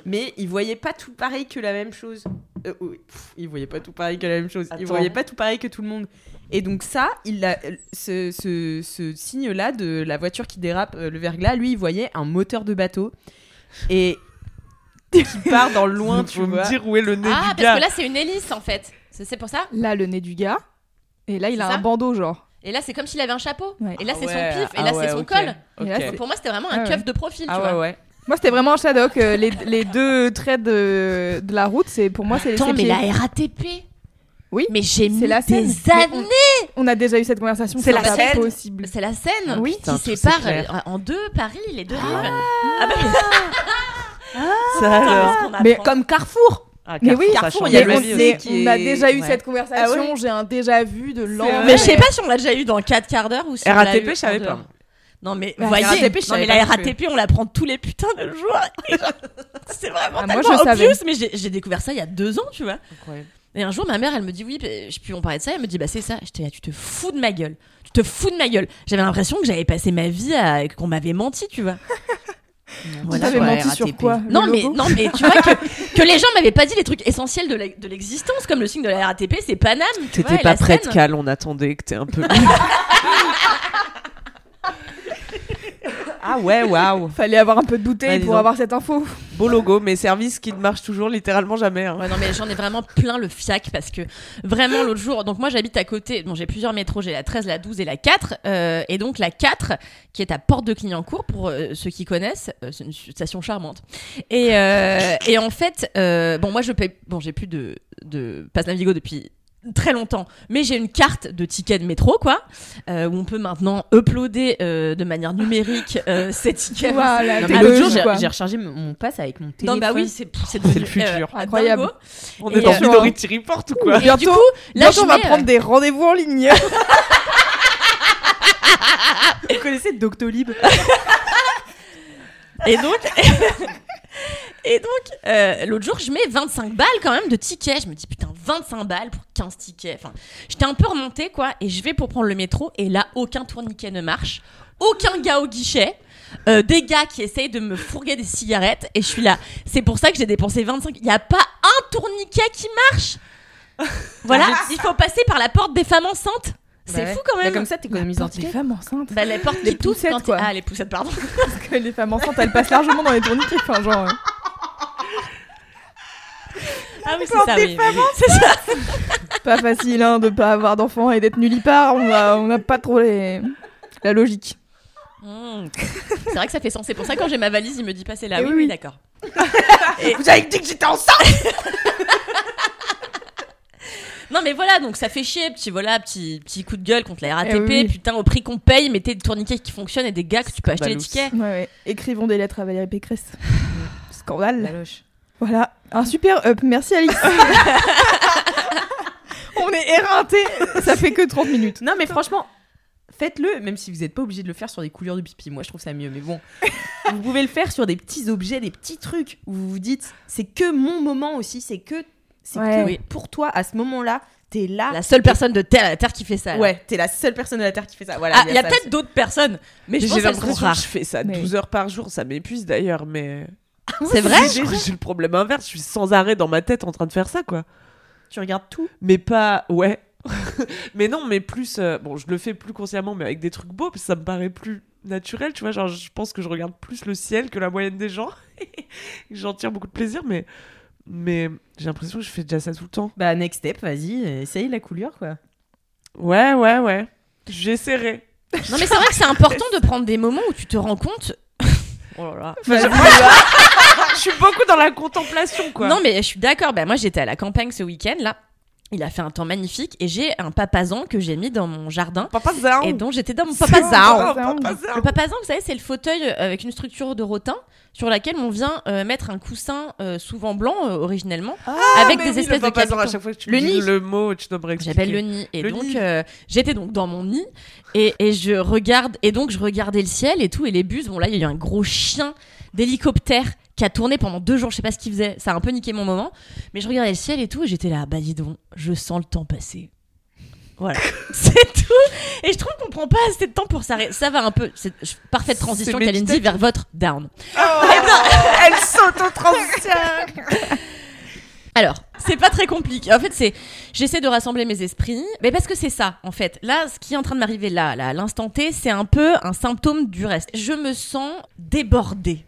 Mais il voyait pas tout pareil que la même chose. Pff, il voyait pas tout pareil que la même chose. Il voyait pas tout pareil que tout le monde. Et donc ça, il a ce, ce, ce signe-là de la voiture qui dérape, le verglas, lui, il voyait un moteur de bateau et qui part dans le loin, tu vois. me dire où est le nez ah du parce gars. que là c'est une hélice en fait. C'est pour ça. Là, le nez du gars. Et là, il a un bandeau, genre. Et là c'est comme s'il avait un chapeau. Ouais. Et là Ah c'est ouais, son pif. Et ah là ouais, c'est son ok. col. Et là, Pour moi c'était vraiment un Ah ouais. keuf de profil. tu Ah vois. ouais, ouais. Moi, c'était vraiment un Shadok. euh, les, les deux traits de, de la route, c'est pour moi, c'est les Attends, mais pieds. la RATP. Oui, Mais j'ai mis c'est la scène. des années. on- On a déjà eu cette conversation. C'est la scène. possible. C'est la Seine Oui. qui Putain, sépare en deux Paris, les deux rives. Ah bah- Ça alors. Mais. Comme Carrefour. Ah, Mais oui, Carrefour, il y a aussi. qui on a déjà eu Ouais. cette conversation, Ah ouais j'ai un déjà vu de l'an. Mais je sais pas si on l'a déjà eu dans 4 quarts d'heure ou si on RATP, je savais pas. Non mais vous voyez, RATP, non, savais mais la. RATP on la prend tous les putains de jours. C'est vraiment Ah, moi, je savais. obvious, mais j'ai- j'ai découvert ça il y a deux ans, tu vois. Incroyable. Et un jour, ma mère, elle me dit oui, bah, je sais plus, on parlait de ça, elle me dit bah c'est ça. J'étais là, tu te fous de ma gueule, tu te fous de ma gueule. J'avais l'impression que j'avais passé ma vie à qu'on m'avait menti, tu vois. Tu t'avais menti sur quoi Non mais non mais tu vois que, que les gens m'avaient pas dit les trucs essentiels de l'existence comme le signe de la RATP, c'est Paname. tu T'étais pas prête. Cal, on attendait que t'aies un peu. ah ouais, waouh. Fallait avoir un peu de bouteille Ouais, dis pour avoir cette info. Beau logo, mais service qui ne marche toujours littéralement jamais. hein. Ouais, non, mais j'en ai vraiment plein le fiac parce que vraiment l'autre jour, donc moi j'habite à côté, bon, j'ai plusieurs métros, j'ai la 13, la 12 et la 4, euh, et donc la 4 qui est à Porte de Clignancourt pour euh, ceux qui connaissent, euh, c'est une station charmante. Et, euh, et en fait, euh, bon, moi je paye, bon, j'ai plus de, de passe Navigo depuis très longtemps, mais j'ai une carte de ticket de métro, quoi, euh, où on peut maintenant uploader euh, de manière numérique euh, ces tickets. Voilà, Non, t'es mais Ah, l'autre jour, j'ai rechargé mon- mon pass avec mon téléphone. Non, bah oui, c'est le futur. euh, Incroyable. dingo. On Et est dans euh, Minority Report ou quoi Et du Bientôt- coup, là, Bientôt, on va prendre des rendez-vous en ligne. Vous connaissez Doctolib? Et donc, et donc euh, l'autre jour, je mets 25 balles quand même de tickets. Je me dis, putain, 25 balles pour 15 tickets. Enfin, j'étais un peu remontée, quoi. Et je vais pour prendre le métro. Et là, aucun tourniquet ne marche. Aucun gars au guichet. euh, des gars qui essayent de me fourguer des cigarettes. Et je suis là. C'est pour ça que j'ai dépensé 25. Il n'y a pas un tourniquet qui marche? Voilà, il faut passer par la porte des femmes enceintes. C'est Bah ouais. fou quand Bah, même. comme ça, t'économises Les ticket. femmes enceintes. Bah, les portes Les qui quand quoi. Ah, les poussettes, pardon. Parce que les femmes enceintes, elles passent largement dans les tourniquets. Enfin, genre. euh. Ah oui, c'est ça, oui. oui. C'est ça. Pas facile hein, de pas avoir d'enfants et d'être nullipare. On a, on a pas trop les... la logique. Mmh. C'est vrai que ça fait sens. C'est pour ça que quand j'ai ma valise, il me dit passer là. Eh Oui, oui, oui, oui. d'accord. Vous avez dit que j'étais enceinte Non, mais voilà, donc ça fait chier. Petit, voilà, petit, petit coup de gueule contre la RATP. Eh oui. Putain, au prix qu'on paye, mettez des tourniquets qui fonctionnent et des gars que tu peux acheter les tickets. Ouais, ouais. Écrivons des lettres à Valérie Pécresse. Scandale. Laloche. Voilà, un super up. Merci Alix. On est éreinté. Ça fait que 30 minutes. Non, mais franchement, faites-le, même si vous n'êtes pas obligé de le faire sur des couleurs de pipi. Moi, je trouve ça mieux. Mais bon, vous pouvez le faire sur des petits objets, des petits trucs où vous vous dites, c'est que mon moment aussi, c'est que, c'est Ouais. que Oui. pour toi, à ce moment-là, t'es là. La seule personne de terre à la terre qui fait ça. là. Ouais, t'es la seule personne de la Terre qui fait ça. Voilà, Ah, il y a peut-être d'autres personnes, mais je pense J'ai l'impression que je fais ça Mais- 12 heures par jour, ça m'épuise d'ailleurs, mais. C'est vrai J'ai le problème inverse, je suis sans arrêt dans ma tête en train de faire ça, quoi. Tu regardes tout. Mais pas. Ouais. mais non, mais plus. euh, Bon, je le fais plus consciemment, mais avec des trucs beaux, parce que ça me paraît plus naturel, tu vois. Genre, je pense que je regarde plus le ciel que la moyenne des gens. J'en tire beaucoup de plaisir, mais. Mais j'ai l'impression que je fais déjà ça tout le temps. Bah, next step, vas-y, essaye la coulure, quoi. Ouais, ouais, ouais. J'essaierai. Non, mais c'est vrai que c'est important de prendre des moments où tu te rends compte. Oh là là. Enfin, je- suis beaucoup dans la contemplation, quoi. Non, mais je suis d'accord. Bah, moi, j'étais à la campagne ce week-end, là. Il a fait un temps magnifique et j'ai un papazan que j'ai mis dans mon jardin Papa Zao. et dont j'étais dans mon papazan. bon, Papa Zao. Le papazan, vous savez, c'est le fauteuil euh, avec une structure de rotin sur laquelle on vient euh, mettre un coussin euh, souvent blanc euh, originellement avec mais des oui, espèces le de papazan, à capitons. chaque fois que tu Le nid. le mot, tu réexpliquer. J'appelle le nid. Et Le donc, euh, j'étais donc dans mon nid et, et je regarde et donc je regardais le ciel et tout et les bus. Bon là, il y a eu un gros chien d'hélicoptère qui a tourné pendant deux jours. Je sais pas ce qu'il faisait. Ça a un peu niqué mon moment. Mais je regardais le ciel et tout et j'étais là. Bah dis donc, je sens le temps passer. Voilà, c'est tout. Et je trouve qu'on prend pas assez de temps pour s'arrêter. Ça va un peu. C'est parfaite transition, Kalindi, vers votre down. Elle saute en transition. Alors, c'est pas très compliqué. En fait, c'est j'essaie de rassembler mes esprits, mais parce que c'est ça, en fait. Là, ce qui est en train de m'arriver là, là, à l'instant T, c'est un peu un symptôme du reste. Je me sens débordée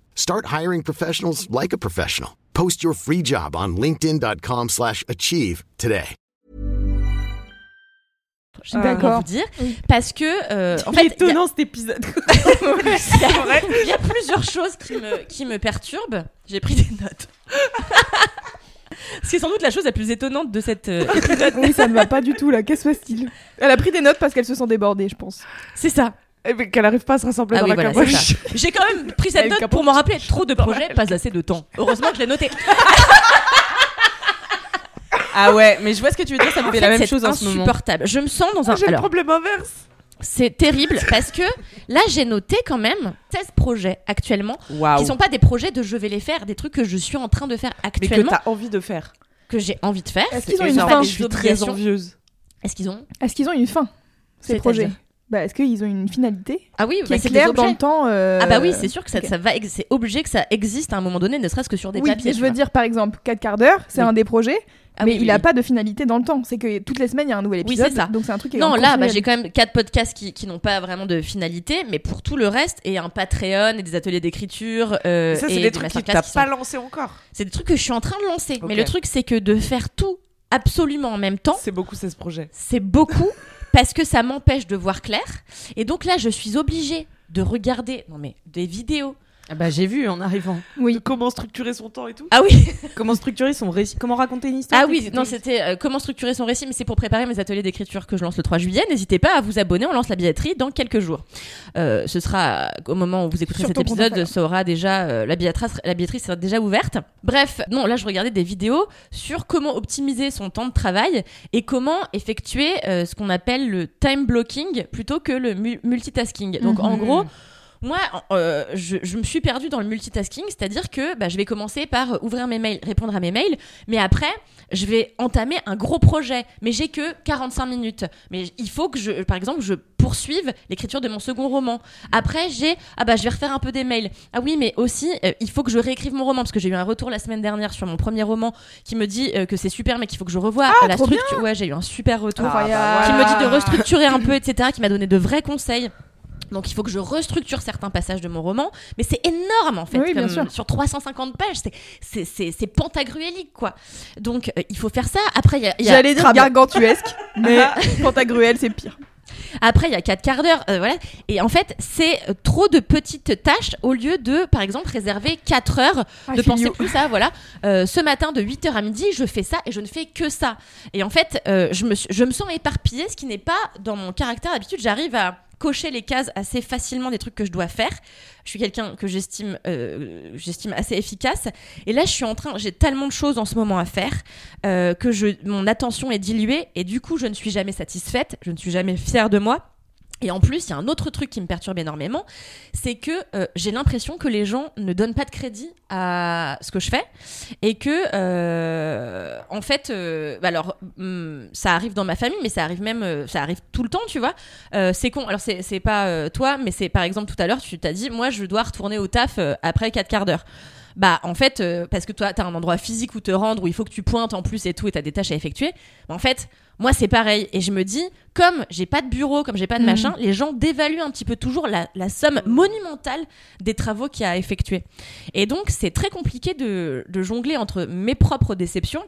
Start hiring professionals like a professional. Post your free job on linkedin.com/achieve slash achieve today. Je comment vous dire. Parce que, euh, en fait, étonnant cet épisode. il y, a, il y a plusieurs choses qui me, qui me perturbent. J'ai pris des notes. C'est sans doute la chose la plus étonnante de cette euh, épisode. Oui, ça ne va pas du tout là. Qu'est-ce que se passe-t-il Elle a pris des notes parce qu'elle se sent débordée, je pense. C'est ça. Eh Qu'elle arrive pas à se rassembler Ah dans oui, la voilà. J'ai quand même pris cette note pour me rappeler trop de projets, pas assez de temps. Heureusement que je l'ai noté. ah ouais, mais je vois ce que tu veux dire, ça me fait fait, la même c'est chose en ce moment. insupportable. Je me sens dans un. J'ai le problème inverse. c'est terrible parce que là, j'ai noté quand même 16 projets actuellement Waouh. qui sont pas des projets de je vais les faire, des trucs que je suis en train de faire Mais que actuellement, t'as envie de faire. que, j'ai envie de faire. Est-ce qu'ils ont une fin Je suis très envieuse. Est-ce qu'ils ont? Est-ce qu'ils ont une fin ces projets? Bah, Est-ce qu'ils ont une finalité Ah oui, qui bah, est c'est des claire dans le temps euh, Ah bah oui, c'est sûr que ça, va, c'est obligé que ça existe à un moment donné, ne serait-ce que sur des oui, papiers. mais je veux vois. dire par exemple 4 quarts d'heure, c'est Oui. un des projets, Ah mais oui, il oui, a oui. pas de finalité dans le temps. C'est que toutes les semaines il y a un nouvel Oui, épisode, c'est ça. donc c'est un truc qui est Non, là, bah, j'ai quand même quatre podcasts qui, qui n'ont pas vraiment de finalité, mais pour tout le reste, et un Patreon, et des ateliers d'écriture, euh, Ça, et c'est des trucs que masterclass t'as qui pas sont- lancé encore. C'est des trucs que je suis en train de lancer. Mais le truc, c'est que de faire tout absolument en même temps, C'est beaucoup 16 projets. c'est beaucoup parce que ça m'empêche de voir clair. Et donc là, je suis obligée de regarder non mais des vidéos. Ah bah j'ai vu en arrivant. Oui. De comment structurer son temps et tout. Ah oui, Comment structurer son récit, comment raconter une histoire. ah oui, non, c'était euh, comment structurer son récit, mais c'est pour préparer mes ateliers d'écriture que je lance le 3 juillet. N'hésitez pas à vous abonner, on lance la billetterie dans quelques jours. Euh, ce sera au moment où vous écouterez cet épisode, ça aura déjà euh, la billetterie, la billetterie sera déjà ouverte. Bref, non, là je regardais des vidéos sur comment optimiser son temps de travail et comment effectuer euh, ce qu'on appelle le time blocking plutôt que le mu- multitasking. Donc en Mhm. gros, moi, euh, je, je me suis perdue dans le multitasking, c'est-à-dire que bah, je vais commencer par euh, ouvrir mes mails, répondre à mes mails, mais après, je vais entamer un gros projet, mais j'ai que 45 minutes. Mais il faut que je, par exemple, je poursuive l'écriture de mon second roman. Après, j'ai, ah bah, je vais refaire un peu des mails. Ah oui, mais aussi, euh, il faut que je réécrive mon roman, parce que j'ai eu un retour la semaine dernière sur mon premier roman qui me dit euh, que c'est super, mais qu'il faut que je revoie euh, la structure. Ouais, j'ai eu un super retour Incroyable. qui me dit de restructurer un peu, etc., qui m'a donné de vrais conseils. Donc il faut que je restructure certains passages de mon roman, mais c'est énorme en fait. Oui, bien sûr. Sur 350 pages, c'est- pantagruélique quoi. Donc euh, il faut faire ça. Après il y a, il y a- J'allais dire gargantuesque, mais Pantagruel c'est pire. après il y a quatre quarts d'heure, euh, voilà. Et en fait c'est euh, trop de petites tâches au lieu de par exemple réserver 4 heures Ah, de penser plus à voilà euh, ce matin de 8h à midi je fais ça et je ne fais que ça et en fait euh, je, me, je me sens éparpillée ce qui n'est pas dans mon caractère d'habitude j'arrive à cocher les cases assez facilement des trucs que je dois faire. Je suis quelqu'un que j'estime euh, j'estime assez efficace. Et là je suis en train j'ai tellement de choses en ce moment à faire euh, que je mon attention est diluée. Et du coup je ne suis jamais satisfaite. Je ne suis jamais fière de moi et en plus, il y a un autre truc qui me perturbe énormément, c'est que euh, j'ai l'impression que les gens ne donnent pas de crédit à ce que je fais et que, euh, en fait, euh, alors, hum, ça arrive dans ma famille, mais ça arrive même, ça arrive tout le temps, tu vois. C'est con. Alors, c'est pas toi, mais c'est par exemple tout à l'heure, tu t'as dit, moi, je dois retourner au taf après quatre quarts d'heure. Bah en fait parce que toi t'as un endroit physique où te rendre où il faut que tu pointes en plus et tout et t'as des tâches à effectuer bah, en fait moi c'est pareil et je me dis comme j'ai pas de bureau comme j'ai pas de Mhm. machin les gens dévaluent un petit peu toujours la, la somme monumentale des travaux qu'il y a à effectuer et donc c'est très compliqué de, de jongler entre mes propres déceptions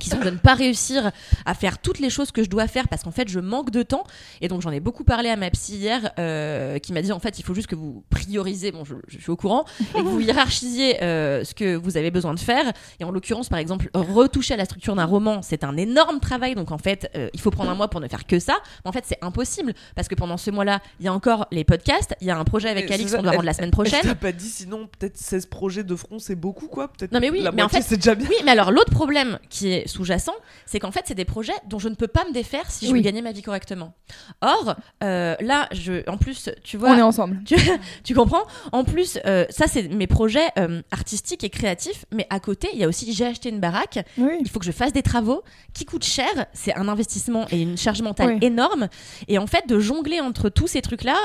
qui sont de ne pas réussir à faire toutes les choses que je dois faire parce qu'en fait je manque de temps. Et donc j'en ai beaucoup parlé à ma psy hier euh, qui m'a dit en fait il faut juste que vous priorisez bon je, je suis au courant et que vous hiérarchisiez euh, ce que vous avez besoin de faire. Et en l'occurrence par exemple retoucher à la structure d'un roman c'est un énorme travail. Donc en fait euh, il faut prendre un mois pour ne faire que ça. Mais en fait c'est impossible parce que pendant ce mois là il y a encore les podcasts il y a un projet avec Alix qu'on doit rendre la elle- semaine elle prochaine t'a pas dit sinon peut-être 16 projets de front c'est beaucoup quoi. Peut-être Non, mais oui, la mais en fait- c'est déjà bien. Oui, mais alors l'autre problème qui est sous-jacent, c'est qu'en fait, c'est des projets dont je ne peux pas me défaire si je Oui. veux gagner ma vie correctement. Or, euh, là, je, en plus, tu vois, On est ensemble. tu, tu comprends? En plus, euh, ça, c'est mes projets euh, artistiques et créatifs, mais à côté, il y a aussi j'ai acheté une baraque, Oui. il faut que je fasse des travaux qui coûtent cher, c'est un investissement et une charge mentale Oui. énorme. Et en fait, de jongler entre tous ces trucs-là,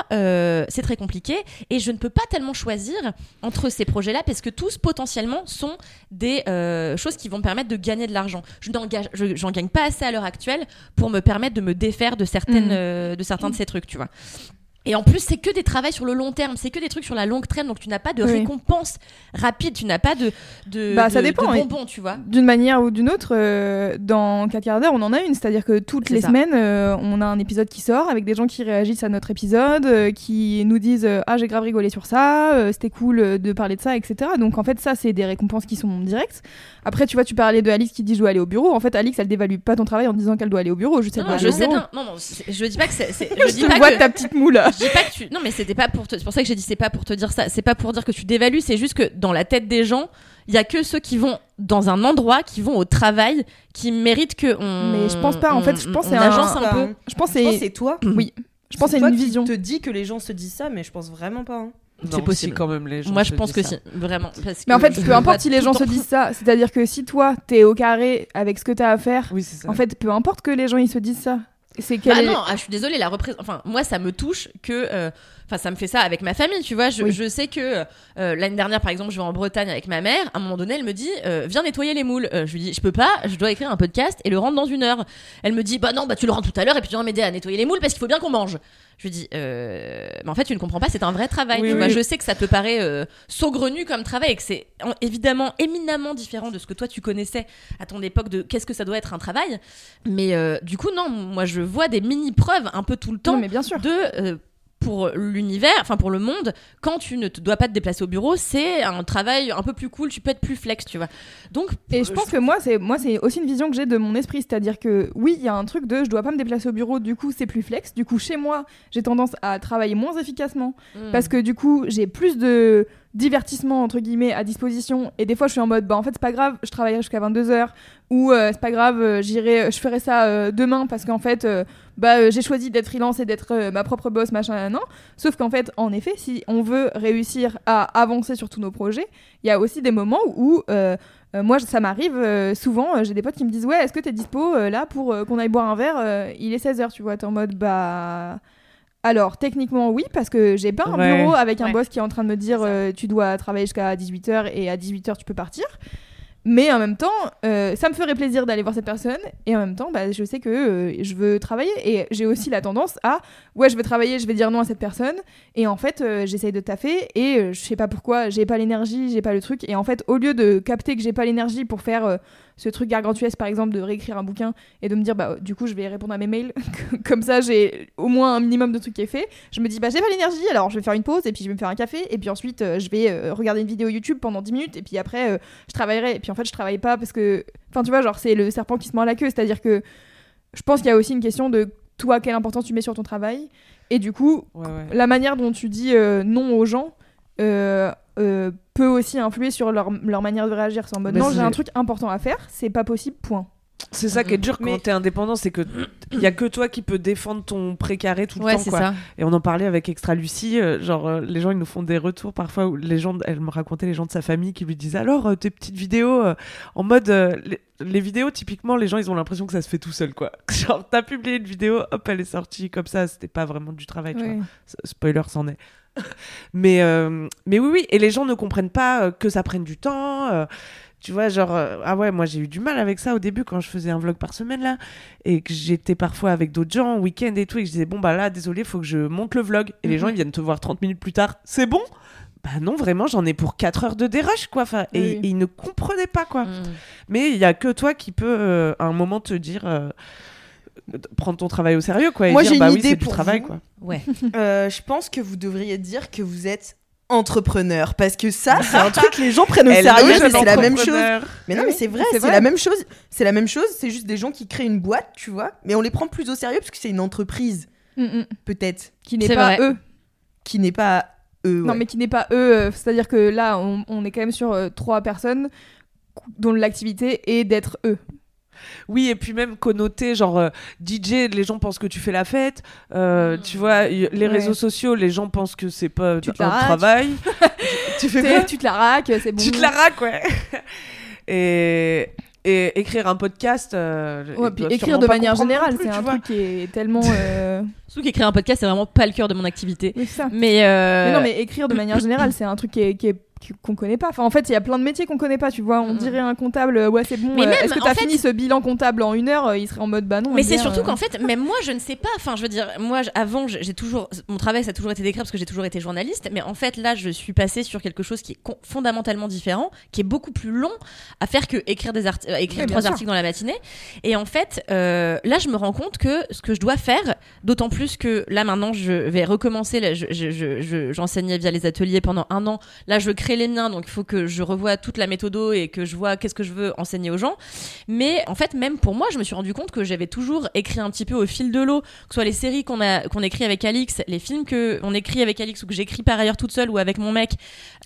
c'est très compliqué. Et je ne peux pas tellement choisir entre ces projets-là parce que tous potentiellement sont des choses qui vont me permettre de gagner de l'argent. Je j'en gagne pas assez à l'heure actuelle pour me permettre de me défaire de certaines, Mhm. euh, de certains de ces trucs, tu vois. Et en plus, c'est que des travails sur le long terme, c'est que des trucs sur la longue traîne, donc tu n'as pas de Oui. récompense rapide, tu n'as pas de, de, Bah, ça dépend, de bonbons, tu vois. D'une manière ou d'une autre, euh, dans 4 quarts d'heure, on en a une. C'est-à-dire que toutes les ça. semaines, euh, on a un épisode qui sort avec des gens qui réagissent à notre épisode, euh, qui nous disent euh, Ah, j'ai grave rigolé sur ça, c'était cool de parler de ça, etc. Donc en fait, ça, c'est des récompenses qui sont directes. Après, tu vois, tu parlais de Alix qui dit Je dois aller au bureau. En fait, Alix, elle dévalue pas ton travail en disant qu'elle doit aller au bureau. Je sais Non, pas. non, je sais bien. Non, non, je dis pas que c'est. c'est- Je Je dis te pas vois que. ta petite moule. Je dis pas que tu. Non, mais c'était pas pour te. C'est pour ça que j'ai dit c'est pas pour te dire ça. C'est pas pour dire que tu dévalues. C'est juste que dans la tête des gens, il y a que ceux qui vont dans un endroit, qui vont au travail, qui méritent que on. Mais je pense pas, en fait, je pense c'est un- agence un peu. Je pense Je c'est. c'est toi. Oui. Je pense c'est une vision. te dis que les gens se disent ça, mais je pense vraiment pas. hein. Si, possible. quand même les gens. Moi, je pense que ça. si, vraiment. parce Mais en fait, je peu importe si les gens se disent ça. C'est-à-dire que si toi, t'es au carré avec ce que t'as à faire, Oui, c'est ça. en fait, peu importe que les gens ils se disent ça. C'est quel Bah non, ah, je suis désolée, la représent... Enfin, moi, ça me touche que. euh, Enfin, ça me fait ça avec ma famille, tu vois. Je, Oui. je sais que euh, l'année dernière, par exemple, je vais en Bretagne avec ma mère. À un moment donné, elle me dit euh, Viens nettoyer les moules. Euh, je lui dis Je peux pas, je dois écrire un podcast et le rendre dans une heure. Elle me dit Bah non, bah tu le rends tout à l'heure et puis tu viens m'aider à nettoyer les moules parce qu'il faut bien qu'on mange. Je lui dis Mais en fait, tu ne comprends pas, c'est un vrai travail. Oui, oui. Je sais que ça te paraît saugrenu comme travail et que c'est en- évidemment éminemment différent de ce que toi tu connaissais à ton époque de qu'est-ce que ça doit être un travail. Mais du coup, non, moi je vois des mini-preuves un peu tout le temps Non, mais bien sûr. de pour l'univers, enfin pour le monde, quand tu ne te dois pas te déplacer au bureau, c'est un travail un peu plus cool, tu peux être plus flex, tu vois. Donc Et je pense que moi, c'est moi, c'est aussi une vision que j'ai de mon esprit, c'est-à-dire que oui, il y a un truc de, je dois pas me déplacer au bureau, du coup, c'est plus flex. Du coup, chez moi, j'ai tendance à travailler moins efficacement Hmm. parce que du coup, j'ai plus de divertissement entre guillemets à disposition et des fois je suis en mode bah en fait c'est pas grave je travaillerai jusqu'à 22h ou euh, c'est pas grave euh, j'irai je ferai ça euh, demain parce qu'en fait euh, bah euh, j'ai choisi d'être freelance et d'être euh, ma propre boss machin nan. sauf qu'en fait en effet si on veut réussir à avancer sur tous nos projets il y a aussi des moments où euh, euh, moi, ça m'arrive euh, souvent, euh, j'ai des potes qui me disent Ouais, est-ce que t'es dispo euh, là pour euh, qu'on aille boire un verre Euh, Il est 16h, tu vois, t'es en mode Bah. Alors, techniquement, oui, parce que j'ai pas un Ouais. bureau avec un Ouais. boss qui est en train de me dire euh, Tu dois travailler jusqu'à 18h et à 18h, tu peux partir. Mais en même temps, euh, ça me ferait plaisir d'aller voir cette personne. Et en même temps, bah, je sais que euh, je veux travailler. Et j'ai aussi la tendance à Ouais, je vais travailler, je vais dire non à cette personne. Et en fait, euh, j'essaye de taffer. Et je sais pas pourquoi, j'ai pas l'énergie, j'ai pas le truc. Et en fait, au lieu de capter que j'ai pas l'énergie pour faire ce truc gargantuesque, par exemple, de réécrire un bouquin et de me dire Bah, du coup, je vais répondre à mes mails. Comme ça, j'ai au moins un minimum de trucs qui est fait. Je me dis Bah, j'ai pas l'énergie, alors je vais faire une pause. Et puis, je vais me faire un café. Et puis ensuite, euh, je vais euh, regarder une vidéo YouTube pendant 10 minutes. Et puis après, euh, je travaillerai. Et puis en fait, je travaille pas parce que. Enfin, tu vois, genre, c'est le serpent qui se mord la queue. C'est-à-dire que je pense qu'il y a aussi une question de toi, quelle importance tu mets sur ton travail. Et du coup, Ouais, ouais. la manière dont tu dis euh, non aux gens euh, euh, peut aussi influer sur leur, leur manière de réagir. C'est en mode Mais non, j'ai un truc important à faire, c'est pas possible, point. C'est ça qui est dur Mais- quand t'es indépendant, c'est que il y a que toi qui peux défendre ton précaré tout le ouais, temps. c'est quoi. ça. Et on en parlait avec Extra Lucie, euh, genre euh, les gens ils nous font des retours parfois où les gens, elle me racontait les gens de sa famille qui lui disaient alors euh, tes petites vidéos euh, en mode euh, les, les vidéos typiquement les gens ils ont l'impression que ça se fait tout seul quoi. Genre t'as publié une vidéo, hop elle est sortie comme ça, c'était pas vraiment du travail. tu vois. Spoiler c'en est. mais euh, mais oui oui et les gens ne comprennent pas euh, que ça prenne du temps. euh, tu vois, genre, euh, ah ouais, moi j'ai eu du mal avec ça au début quand je faisais un vlog par semaine là, et que j'étais parfois avec d'autres gens, en week-end et tout, et que je disais, bon bah là, désolé, faut que je monte le vlog. Et les Mhm. gens ils viennent te voir 30 minutes plus tard, c'est bon? Bah non, vraiment, j'en ai pour 4 heures de dérush quoi. Enfin, et, ils ne comprenaient pas quoi. Mm. Mais il y a que toi qui peux euh, à un moment te dire. euh, prendre ton travail au sérieux quoi et Moi, dire j'ai bah une oui idée c'est du pour travail vous. quoi Ouais. Euh, je pense que vous devriez dire que vous êtes entrepreneur parce que ça c'est un truc que les gens prennent au Elle sérieux mais c'est la même chose mais non mais c'est vrai C'est c'est vrai. la même chose c'est la même chose c'est juste des gens qui créent une boîte tu vois mais on les prend plus au sérieux parce que c'est une entreprise Mm, mm. peut-être Qui n'est C'est pas vrai. eux. qui n'est pas eux Non, ouais. mais qui n'est pas eux. euh, C'est-à-dire que là, on, on est quand même sur euh, trois personnes dont l'activité est d'être eux. Oui, et puis même connoté, genre euh, DJ, les gens pensent que tu fais la fête. euh, Tu vois, y- les Ouais. réseaux sociaux, les gens pensent que c'est pas Tu te un travail. tu fais quoi tu te la raques, c'est bon. Tu te la raques, ouais. et, et écrire un podcast. euh, Ouais, puis écrire de manière générale, c'est un vois. truc qui est tellement. euh, Surtout qu'écrire un podcast, c'est vraiment pas le cœur de mon activité. oui, ça. Mais, euh, Mais non, mais écrire de manière générale, c'est un truc qui est- qui est- qui- qu'on connaît pas. Enfin, en fait, il y a plein de métiers qu'on connaît pas, tu vois. On dirait un comptable, euh, ouais, c'est bon. Mais euh, même, Est-ce que t'as fait- fini ce bilan comptable en une heure euh, Il serait en mode bah non. Mais c'est surtout euh, qu'en fait, même moi, je ne sais pas. Enfin, je veux dire, moi, avant, j'ai toujours, mon travail, ça a toujours été d'écrire parce que j'ai toujours été journaliste. Mais en fait, là, je suis passée sur quelque chose qui est fondamentalement différent, qui est beaucoup plus long à faire que écrire des euh, écrire trois sûr. articles dans la matinée. Et en fait, là, je me rends compte que ce que je dois faire, d'autant plus que là, maintenant, je vais recommencer. là, je- je- je- je- J'enseignais via les ateliers pendant un an. Là, je crée les miens, donc il faut que je revoie toute la méthodo et que je vois qu'est-ce que je veux enseigner aux gens. Mais en fait, même pour moi, je me suis rendu compte que j'avais toujours écrit un petit peu au fil de l'eau, que ce soit les séries qu'on a qu'on écrit avec Alix, les films que on écrit avec Alix ou que j'écris par ailleurs toute seule ou avec mon mec.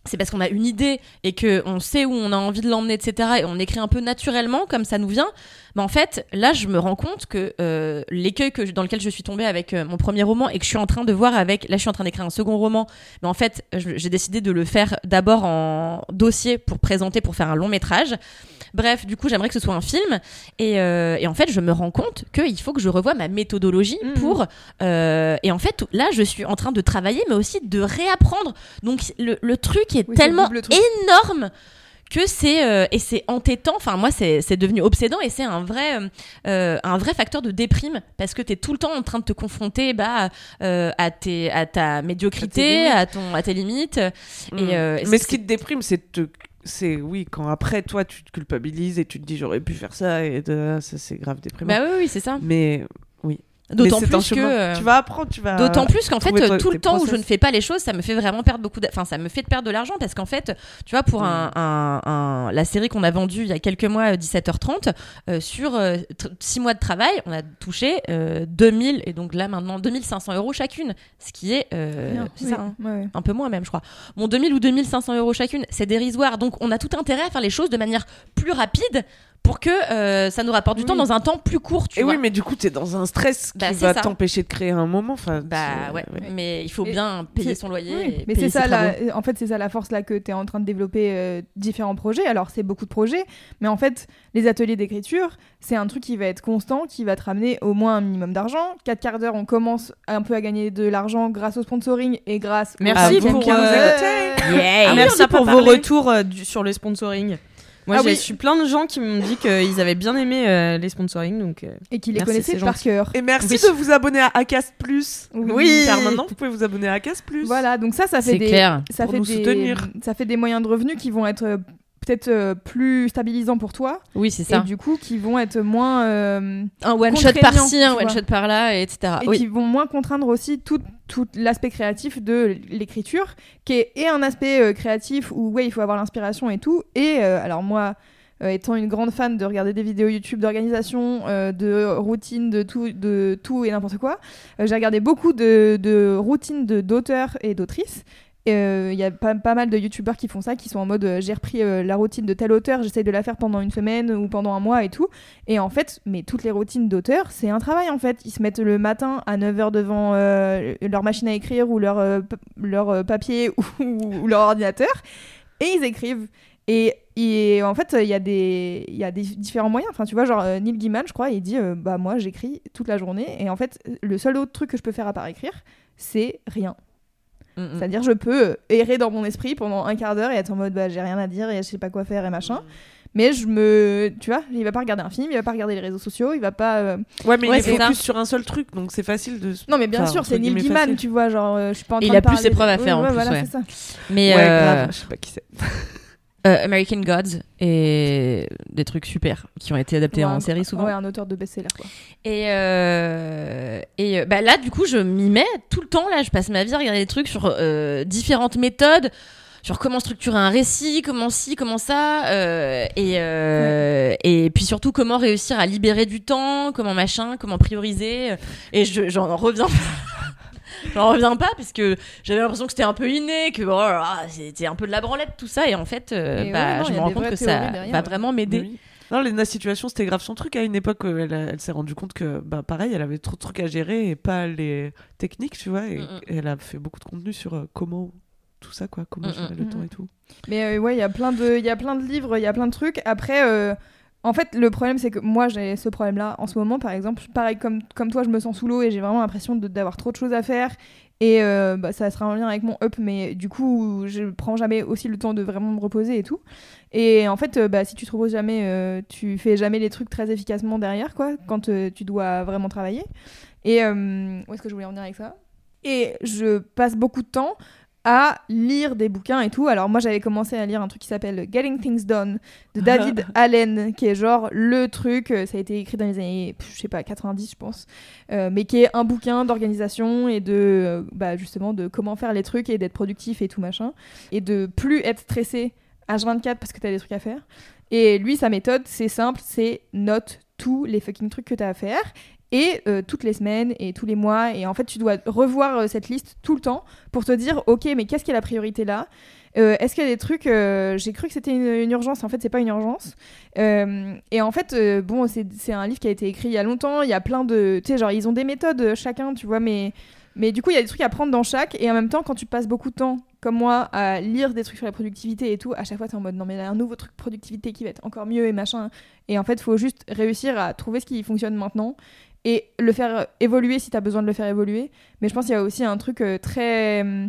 C'est parce qu'on a une idée et que on sait où on a envie de l'emmener, etc. Et on écrit un peu naturellement comme ça nous vient. Mais en fait, là, je me rends compte que euh, l'écueil que je- dans lequel je suis tombée avec euh, mon premier roman et que je suis en train de voir avec, là, je suis en train d'écrire un second roman. Mais en fait, j'ai décidé de le faire d'abord en dossier pour présenter, pour faire un long métrage. Bref, du coup, j'aimerais que ce soit un film. Et, euh, et en fait, je me rends compte qu'il faut que je revoie ma méthodologie Mhm. pour. euh, et en fait, là, je suis en train de travailler, mais aussi de réapprendre. Donc, le, le truc est Oui, tellement truc. énorme que c'est euh, et c'est entêtant. Enfin moi c'est devenu obsédant et c'est un vrai euh, euh, un vrai facteur de déprime parce que tu es tout le temps en train de te confronter bah euh, à tes à ta médiocrité à ton à tes limites. Mm. et Mais ce qui te déprime, c'est te- c'est oui quand après toi tu te culpabilises et tu te dis j'aurais pu faire ça et de... ça c'est grave déprimant. bah oui oui c'est ça. Mais d'autant plus que euh, tu vas apprendre, tu vas. D'autant plus qu'en fait, euh, toi- tout le temps où je ne fais pas les choses, ça me fait vraiment perdre beaucoup de... Enfin, ça me fait perdre de l'argent parce qu'en fait, tu vois, pour un, un- un- la série qu'on a vendue il y a quelques mois, euh, 17h30, euh, sur 6 mois de travail, on a touché euh, 2000, et donc là maintenant 2500 euros chacune, ce qui est... oui, ça, hein ouais. un peu moins même, je crois. Bon, 2000 ou 2500 euros chacune, c'est dérisoire. Donc, on a tout intérêt à faire les choses de manière plus rapide pour que euh, ça nous rapporte du Oui. temps dans un temps plus court, tu Et vois. oui, mais du coup, t'es dans un stress qui Bah, c'est va t'empêcher de créer un moment. Enfin, Bah ouais, mais il faut Et bien payer son loyer. Oui, mais c'est ça, la- en fait, c'est ça la force là que tu es en train de développer euh, différents projets. Alors, c'est beaucoup de projets, mais en fait, les ateliers d'écriture, c'est un truc qui va être constant, qui va te ramener au moins un minimum d'argent. Quatre quarts d'heure, on commence un peu à gagner de l'argent grâce au sponsoring et grâce Merci à pour, euh. Yeah. Ah, oui, merci on pour vos retours euh, du- sur le sponsoring. Moi, Ah j'ai oui. su plein de gens qui m'ont dit qu'ils avaient bien aimé euh, les sponsorings. Donc, euh, et qui les Merci, connaissaient par cœur. Et merci Oui. de vous abonner à Acast Plus. Oui. Car maintenant, vous pouvez vous abonner à Acast Plus. Voilà, donc ça, ça fait des, clair. ça Pour fait nous des, soutenir. ça fait des moyens de revenus qui vont être euh, peut-être euh, plus stabilisants pour toi Oui, c'est et ça. du coup qui vont être moins euh, Un one shot par-ci, un one shot par-là, et etc. et oui. qui vont moins contraindre aussi tout, tout l'aspect créatif de l'écriture, qui est et un aspect euh, créatif où ouais, il faut avoir l'inspiration et tout. Et alors moi, étant une grande fan de regarder des vidéos YouTube d'organisation, de routine, de tout, de tout et n'importe quoi, j'ai regardé beaucoup de, de routines d'auteurs et d'autrices. Euh, Il y a pas, mal de youtubeurs qui font ça, qui sont en mode euh, j'ai repris euh, la routine de tel auteur, j'essaye de la faire pendant une semaine ou pendant un mois et tout. Et en fait, mais toutes les routines d'auteur, c'est un travail en fait. Ils se mettent le matin à 9h devant euh, leur machine à écrire ou leur, euh, leur euh, papier ou, leur ordinateur et ils écrivent. Et, en fait, il y, a des- y a des différents moyens. Enfin, tu vois, genre euh, Neil Gaiman, je crois, il dit euh, Bah, moi, j'écris toute la journée. Et en fait, le seul autre truc que je peux faire à part écrire, c'est rien. Mm, mm. C'est-à-dire, je peux errer dans mon esprit pendant un quart d'heure et être en mode bah, j'ai rien à dire et je sais pas quoi faire et machin. Mais je me. Tu vois, il va pas regarder un film, il va pas regarder les réseaux sociaux, il va pas. euh, Ouais, mais Ouais, il c'est est focus ça. sur un seul truc, donc c'est facile de. Non, mais bien Enfin, sûr, entre c'est Neil guillemets, Gaiman, facile. tu vois. Genre, euh, je suis pas en Il train a de plus parler ses preuves à faire, en ouais, plus, voilà, ouais. c'est ça. Mais Ouais, euh, grave. Je sais pas qui c'est. Euh, American Gods et des trucs super qui ont été adaptés Ouais, en série souvent. Ouais, un auteur de best-seller, quoi. Et, euh, et euh, bah là, du coup, je m'y mets tout le temps. Là, je passe ma vie à regarder des trucs sur euh, différentes méthodes, sur comment structurer un récit, comment ci, comment ça, euh, et, euh, et puis surtout comment réussir à libérer du temps, comment machin, comment prioriser. Et je, j'en reviens. J'en reviens pas parce que j'avais l'impression que c'était un peu inné, que oh c'était un peu de la branlette tout ça et en fait euh, Et bah, ouais, non, je me rends compte que ça derrière, va ouais. vraiment m'aider. Oui. Non, Lena Situation, c'était grave son truc à une époque. Elle, s'est rendue compte que, bah, pareil, elle avait trop de trucs à gérer et pas les techniques, tu vois. Et, Mm, mm. et elle a fait beaucoup de contenu sur euh, comment tout ça, quoi, comment Mm, gérer mm, le mm. temps et tout. Mais euh, ouais, il y a plein de, il y a plein de livres, il y a plein de trucs. Après, euh, en fait, le problème c'est que moi j'ai ce problème-là en ce moment, par exemple. Pareil comme comme toi, je me sens sous l'eau et j'ai vraiment l'impression d'avoir trop de choses à faire. Et euh, bah, ça sera en lien avec mon up, mais du coup, je prends jamais aussi le temps de vraiment me reposer et tout. Et en fait, euh, bah, si tu te reposes jamais, euh, tu fais jamais les trucs très efficacement derrière, quoi, quand euh, tu dois vraiment travailler. Et euh, où est-ce que je voulais en venir avec ça? Et je passe beaucoup de temps à lire des bouquins et tout. Alors moi j'avais commencé à lire un truc qui s'appelle Getting Things Done de David Allen, qui est genre le truc, euh, ça a été écrit dans les années, je sais pas, 90 je pense, euh, mais qui est un bouquin d'organisation et de, euh, bah, justement, de comment faire les trucs et d'être productif et tout machin, et de plus être stressé H24 parce que t'as des trucs à faire. Et lui, sa méthode, c'est simple, c'est note tous les fucking trucs que t'as à faire et euh, toutes les semaines et tous les mois. Et en fait, tu dois revoir euh, cette liste tout le temps pour te dire, ok, mais qu'est-ce qui est la priorité là? Euh, Est-ce qu'il y a des trucs J'ai cru que c'était une, urgence. En fait, c'est pas une urgence. Et en fait, bon, c'est un livre qui a été écrit il y a longtemps. Il y a plein de, tu sais, genre ils ont des méthodes chacun, tu vois, mais mais du coup, il y a des trucs à prendre dans chaque. Et en même temps, quand tu passes beaucoup de temps, comme moi, à lire des trucs sur la productivité et tout, à chaque fois, t'es en mode non, mais il y a un nouveau truc productivité qui va être encore mieux et machin. Et en fait, faut juste réussir à trouver ce qui fonctionne maintenant et le faire évoluer si t'as besoin de le faire évoluer. Mais je pense qu'il y a aussi un truc euh, très hum,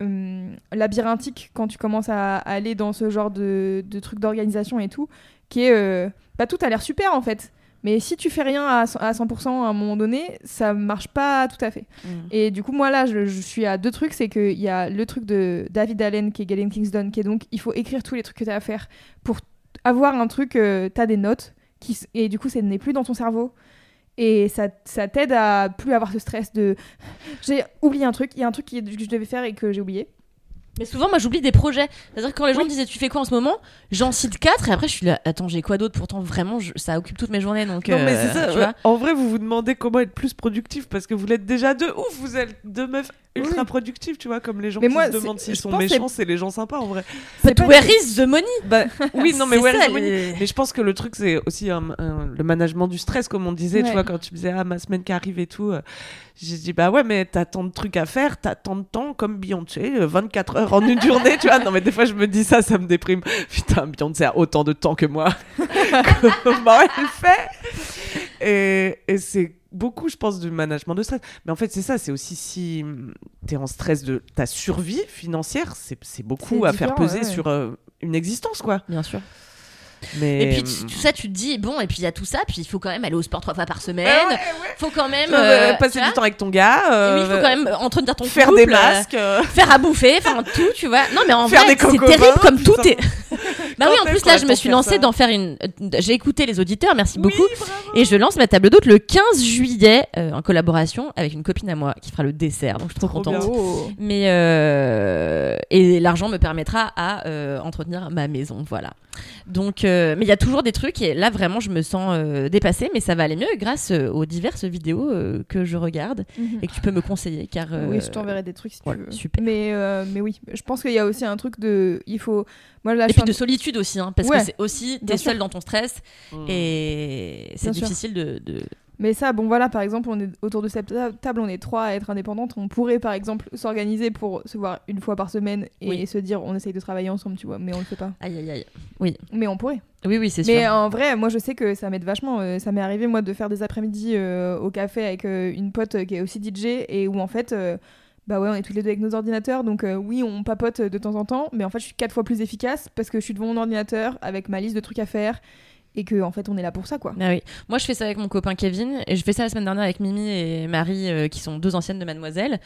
hum, labyrinthique quand tu commences à, à aller dans ce genre de, de trucs d'organisation et tout, qui est. euh, bah, tout a l'air super en fait. Mais si tu fais rien à 100% à 100% à un moment donné, ça marche pas tout à fait. Et du coup, moi là, je, je suis à deux trucs. C'est qu'il y a le truc de David Allen qui est Getting Things Done, qui est donc il faut écrire tous les trucs que tu as à faire pour avoir un truc, euh, tu as des notes, qui, et du coup, ça n'est plus dans ton cerveau. Et ça, ça t'aide à plus avoir ce stress de j'ai oublié un truc, il y a un truc que je devais faire et que j'ai oublié. Mais souvent, moi, j'oublie des projets. C'est-à-dire que quand les gens Oui. me disaient tu fais quoi en ce moment, j'en cite quatre et après je suis là, attends, j'ai quoi d'autre? Pourtant, vraiment, je- ça occupe toutes mes journées. Donc, Non, mais euh, c'est ça. tu ouais. vois. En vrai, vous vous demandez comment être plus productif parce que vous l'êtes déjà deux ouf. Vous êtes deux meufs ultra Oui. productives, tu vois, comme les gens Mais qui moi, se demandent s'ils sont méchants, c'est les gens sympas en vrai. C'est But pas where is the money? Bah, oui, non, mais ouais, ça, c'est money? les- Mais je pense que le truc, c'est aussi un- un- le management du stress, comme on disait, tu vois, quand tu me disais, ah, ma semaine qui arrive et tout. euh, J'ai dit, bah ouais, mais t'as tant de trucs à faire, t'as tant de temps comme Beyoncé, euh, 24 heures en une journée, tu vois. Non, mais des fois, je me dis ça, ça me déprime. Putain, Beyoncé a autant de temps que moi. Comment elle fait? Et, et c'est beaucoup, je pense, du management de stress. Mais en fait, c'est ça, c'est aussi si hum, t'es en stress de ta survie financière, c'est beaucoup à faire peser ouais. sur euh, une existence, quoi. Bien sûr. Mais Et puis tu- tout ça, tu te dis bon, et puis il y a tout ça, puis il faut quand même aller au sport trois fois par semaine. Ouais, ouais, Faut quand même mais, euh, passer du temps avec ton gars, euh, oui, il faut quand même entretenir ton faire couple, des masques, euh, euh, faire à bouffer, enfin tout, tu vois. Non, mais en Faire vrai, c'est terrible comme tout est. bah oui, en plus là, je me suis faire lancée d'en faire une. J'ai écouté les auditeurs, merci Oui, beaucoup. bravo. Et je lance ma table d'hôte le 15 juillet euh, en collaboration avec une copine à moi qui fera le dessert. Donc je suis trop, Trop contente. bien. Mais euh, et l'argent me permettra à euh, entretenir ma maison, voilà. Donc, euh, mais il y a toujours des trucs et là vraiment je me sens euh, dépassée, mais ça va aller mieux grâce euh, aux diverses vidéos euh, que je regarde Mhm. et que tu peux me conseiller car euh, Oui, je t'enverrai des trucs si tu veux. super. Mais, euh, mais oui, je pense qu'il y a aussi un truc de. Il faut. Moi, là, Et puis de solitude aussi, hein, parce Ouais, que c'est aussi t'es seul dans ton stress Mm. et c'est sûr. difficile de, de- Mais ça, bon voilà, par exemple, on est autour de cette ta- table, on est trois à être indépendantes. On pourrait, par exemple, s'organiser pour se voir une fois par semaine et Oui. se dire on essaye de travailler ensemble, tu vois. Mais on le fait pas. Aïe aïe aïe. Mais on pourrait. Oui oui c'est Mais sûr. en vrai, moi je sais que ça m'aide vachement. Euh, ça m'est arrivé moi de faire des après-midi euh, au café avec euh, une pote qui est aussi DJ et où en fait, bah ouais, on est tous les deux avec nos ordinateurs. Donc euh, oui, on papote de temps en temps, mais en fait, je suis quatre fois plus efficace parce que je suis devant mon ordinateur avec ma liste de trucs à faire et que en fait, on est là pour ça quoi. Ah oui. Moi, je fais ça avec mon copain Kevin et je fais ça la semaine dernière avec Mimi et Marie, euh, qui sont deux anciennes de Mademoiselle.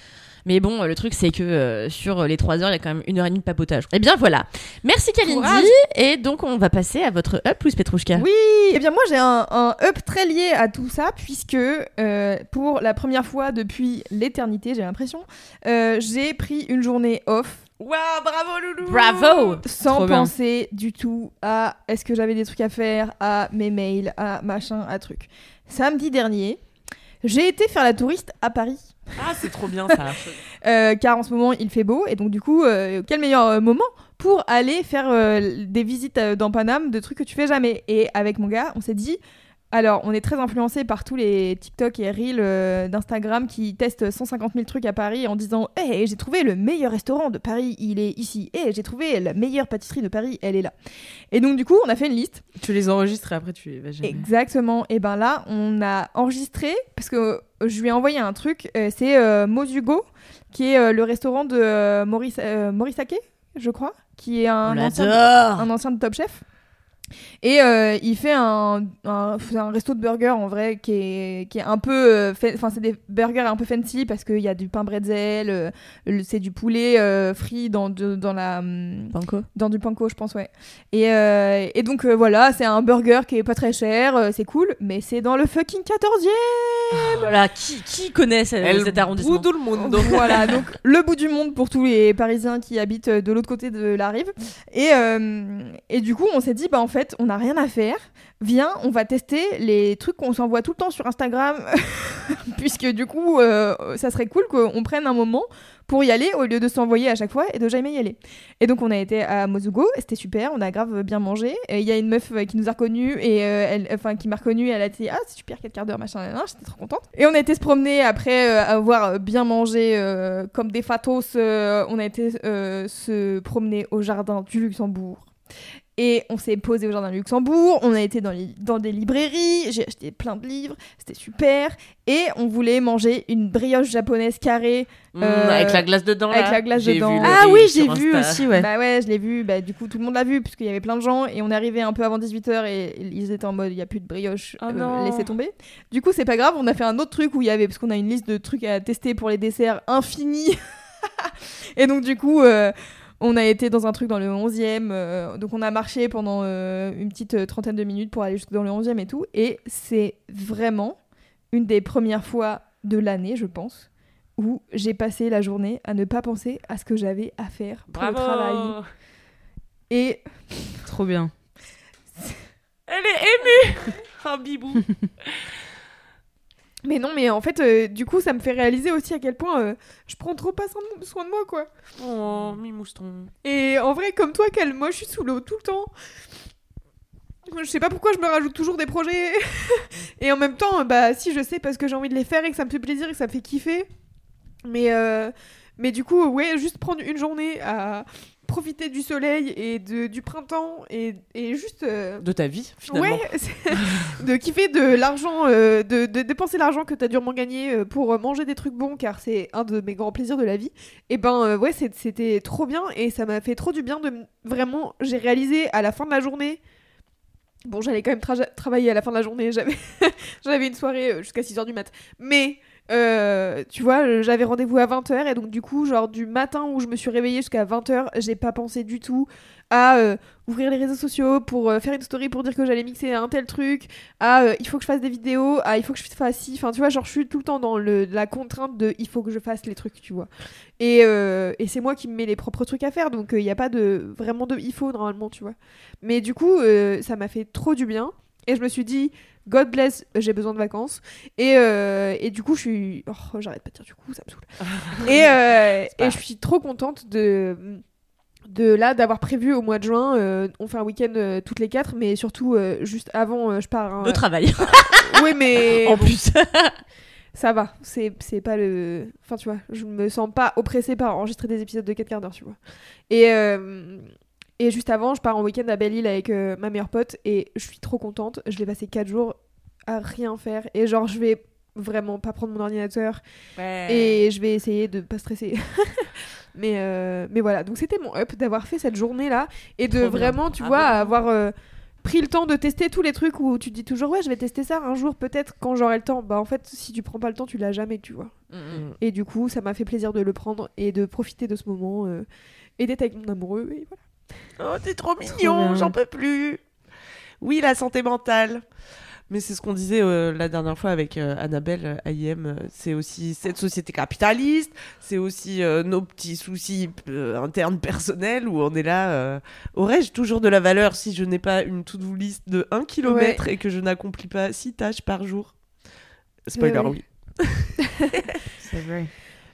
Mais bon, euh, le truc, c'est que euh, sur les trois heures, il y a quand même une heure et demie de papotage. Et bien voilà. Merci Kalindi. Courage. Et donc, on va passer à votre up, Louise Petrouchka. Oui, et bien moi j'ai un, un up très lié à tout ça puisque euh, pour la première fois depuis l'éternité, j'ai l'impression, j'ai pris une journée off Waouh, bravo Loulou Bravo sans Trop bien. penser du tout à est-ce que j'avais des trucs à faire, à mes mails, à machin, à truc. Samedi dernier, j'ai été faire la touriste à Paris. Ah, c'est trop bien ça. Euh, car en ce moment il fait beau et donc du coup euh, quel meilleur euh, moment pour aller faire euh, des visites euh, dans Paname de trucs que tu fais jamais. Et avec mon gars, on s'est dit. Alors, on est très influencé par tous les TikTok et Reels euh, d'Instagram qui testent 150 000 trucs à Paris en disant Hey, j'ai trouvé le meilleur restaurant de Paris, il est ici. Et j'ai trouvé la meilleure pâtisserie de Paris, elle est là. Et donc, du coup, on a fait une liste. Tu les enregistres et après tu les vas jamais. Exactement. Et ben là, on a enregistré parce que je lui ai envoyé un truc. euh, c'est euh, Mozugo, qui est le restaurant de Maurice, Morisake, je crois, qui est un ancien, un ancien de Top Chef. Et euh, il fait un, un, un resto de burgers en vrai qui est, qui est un peu. euh, Enfin, c'est des burgers un peu fancy parce qu'il y a du pain bretzel, euh, le- c'est du poulet euh, frit dans, de- dans la. hum, Panko. dans du panko, je pense, ouais. Et, euh, et donc euh, voilà, c'est un burger qui est pas très cher, euh, c'est cool, mais c'est dans le fucking 14e Voilà, qui, qui connaît cet arrondissement Bout du monde. Voilà, donc le bout du monde pour tous les Parisiens qui habitent de l'autre côté de la rive. Et, euh, et du coup, on s'est dit, bah en fait, on n'a rien à faire. Viens, on va tester les trucs qu'on s'envoie tout le temps sur Instagram, puisque du coup, euh, ça serait cool qu'on prenne un moment pour y aller au lieu de s'envoyer à chaque fois et de jamais y aller. Et donc on a été à Mozugo, c'était super, on a grave bien mangé. Il y a une meuf euh, qui nous a reconnus et euh, enfin qui m'a reconnue, elle a dit ah c'est super quel quart d'heure machin, j'étais trop contente. Et on a été se promener après avoir bien mangé comme des fatos, on a été se promener au jardin du Luxembourg. Et on s'est posé au jardin du Luxembourg, on a été dans, les- dans des librairies, j'ai acheté plein de livres, c'était super. Et on voulait manger une brioche japonaise carrée Mmh, Euh, avec la glace dedans. avec là. la glace dedans. Ah oui, j'ai vu Insta. aussi, ouais. Bah ouais, je l'ai vu. Bah, du coup, tout le monde l'a vu puisqu'il y avait plein de gens et on est arrivé un peu avant 18h et ils étaient en mode il n'y a plus de brioche, Oh euh, non. laissez tomber. Du coup, c'est pas grave, on a fait un autre truc où il y avait, parce qu'on a une liste de trucs à tester pour les desserts infinis. et donc, du coup, euh, on a été dans un truc dans le 11e. euh, donc, on a marché pendant euh, une petite euh, trentaine de minutes pour aller jusque dans le 11e et tout. Et c'est vraiment une des premières fois de l'année, je pense. Où j'ai passé la journée à ne pas penser à ce que j'avais à faire pour Bravo. le travail. Et Trop bien. Elle est émue. Un bibou. Mais non, mais en fait, euh, du coup, ça me fait réaliser aussi à quel point euh, je prends trop pas soin de, moi, quoi. Oh, mi mouston. Et en vrai, comme toi, Cal, moi, je suis sous l'eau tout le temps. Je sais pas pourquoi je me rajoute toujours des projets. et en même temps, bah, si, je sais parce que j'ai envie de les faire et que ça me fait plaisir et que ça me fait kiffer. Mais, euh, mais du coup, ouais, juste prendre une journée à profiter du soleil et de, du printemps et, et juste. euh, De ta vie, finalement. Ouais, de kiffer de l'argent, euh, de, de dépenser l'argent que t'as durement gagné euh, pour manger des trucs bons, car c'est un de mes grands plaisirs de la vie. Et ben euh, ouais, c'était trop bien et ça m'a fait trop du bien de vraiment. J'ai réalisé à la fin de la journée. Bon, j'allais quand même tra- travailler à la fin de la journée. J'avais, j'avais une soirée jusqu'à 6h du mat. Mais, euh, tu vois, euh, j'avais rendez-vous à 20h. Et donc, du coup, genre, du matin où je me suis réveillée jusqu'à 20h, j'ai pas pensé du tout à euh, ouvrir les réseaux sociaux pour faire une story pour dire que j'allais mixer un tel truc, à il faut que je fasse des vidéos, à il faut que je fasse ci. Enfin, tu vois, genre, je suis tout le temps dans le, la contrainte de il faut que je fasse les trucs, tu vois. Et, et c'est moi qui me mets les propres trucs à faire, donc il n'y a pas de vraiment de il faut normalement, tu vois. Mais du coup, ça m'a fait trop du bien. Et je me suis dit, God bless, j'ai besoin de vacances. Et, euh, et du coup, je suis. Oh, j'arrête pas de dire du coup, ça me saoule. et, euh, et je suis trop contente de. De là, d'avoir prévu au mois de juin, euh, on fait un week-end euh, toutes les quatre, mais surtout euh, juste avant, je pars. De travail. Oui, mais en plus. ça va. C'est pas le. Enfin, tu vois, je me sens pas oppressée par enregistrer des épisodes de 4 quarts d'heure, tu vois. Et, et juste avant, je pars en week-end à Belle-Île avec euh, ma meilleure pote et je suis trop contente. Je vais passer 4 jours à rien faire et genre, je vais vraiment pas prendre mon ordinateur et je vais essayer de pas stresser. mais, euh, mais voilà, donc c'était mon up d'avoir fait cette journée-là et de Trop bien. vraiment, tu Ah vois, bon avoir euh, pris le temps de tester tous les trucs où tu te dis toujours, ouais, je vais tester ça un jour peut-être quand j'aurai le temps. Bah en fait, si tu prends pas le temps, tu l'as jamais, tu vois. Mm, Et du coup, ça m'a fait plaisir de le prendre et de profiter de ce moment et d'être avec mon amoureux. Et voilà. Oh, t'es trop mignon, j'en peux plus. Oui, la santé mentale. Mais c'est ce qu'on disait euh, la dernière fois avec euh, Annabelle euh, euh, c'est aussi cette société capitaliste, c'est aussi nos petits soucis internes personnels où on est là. Aurais-je toujours de la valeur si je n'ai pas une to-do list de 1 km et que je n'accomplis pas 6 tâches par jour? Spoiler, oui. C'est vrai.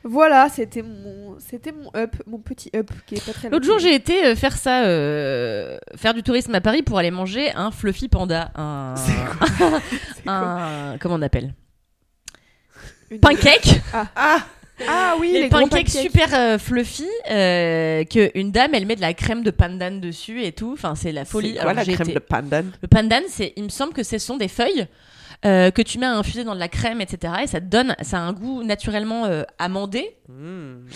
Voilà, c'était mon, c'était mon up, mon petit up qui est pas très. L'autre jour, j'ai été euh, faire ça, euh, faire du tourisme à Paris pour aller manger un fluffy panda. Un... un... Comment on appelle Une- Pancake. Ah, ah. Oui, les, les, pancakes super euh, fluffy euh, que une dame elle met de la crème de pandan dessus et tout. Enfin c'est la folie. Quoi Alors, la crème été- de pandan? Le pandan c'est il me semble que ce sont des feuilles euh, que tu mets à infuser dans de la crème etc et ça te donne ça a un goût naturellement euh, amandé Hmm.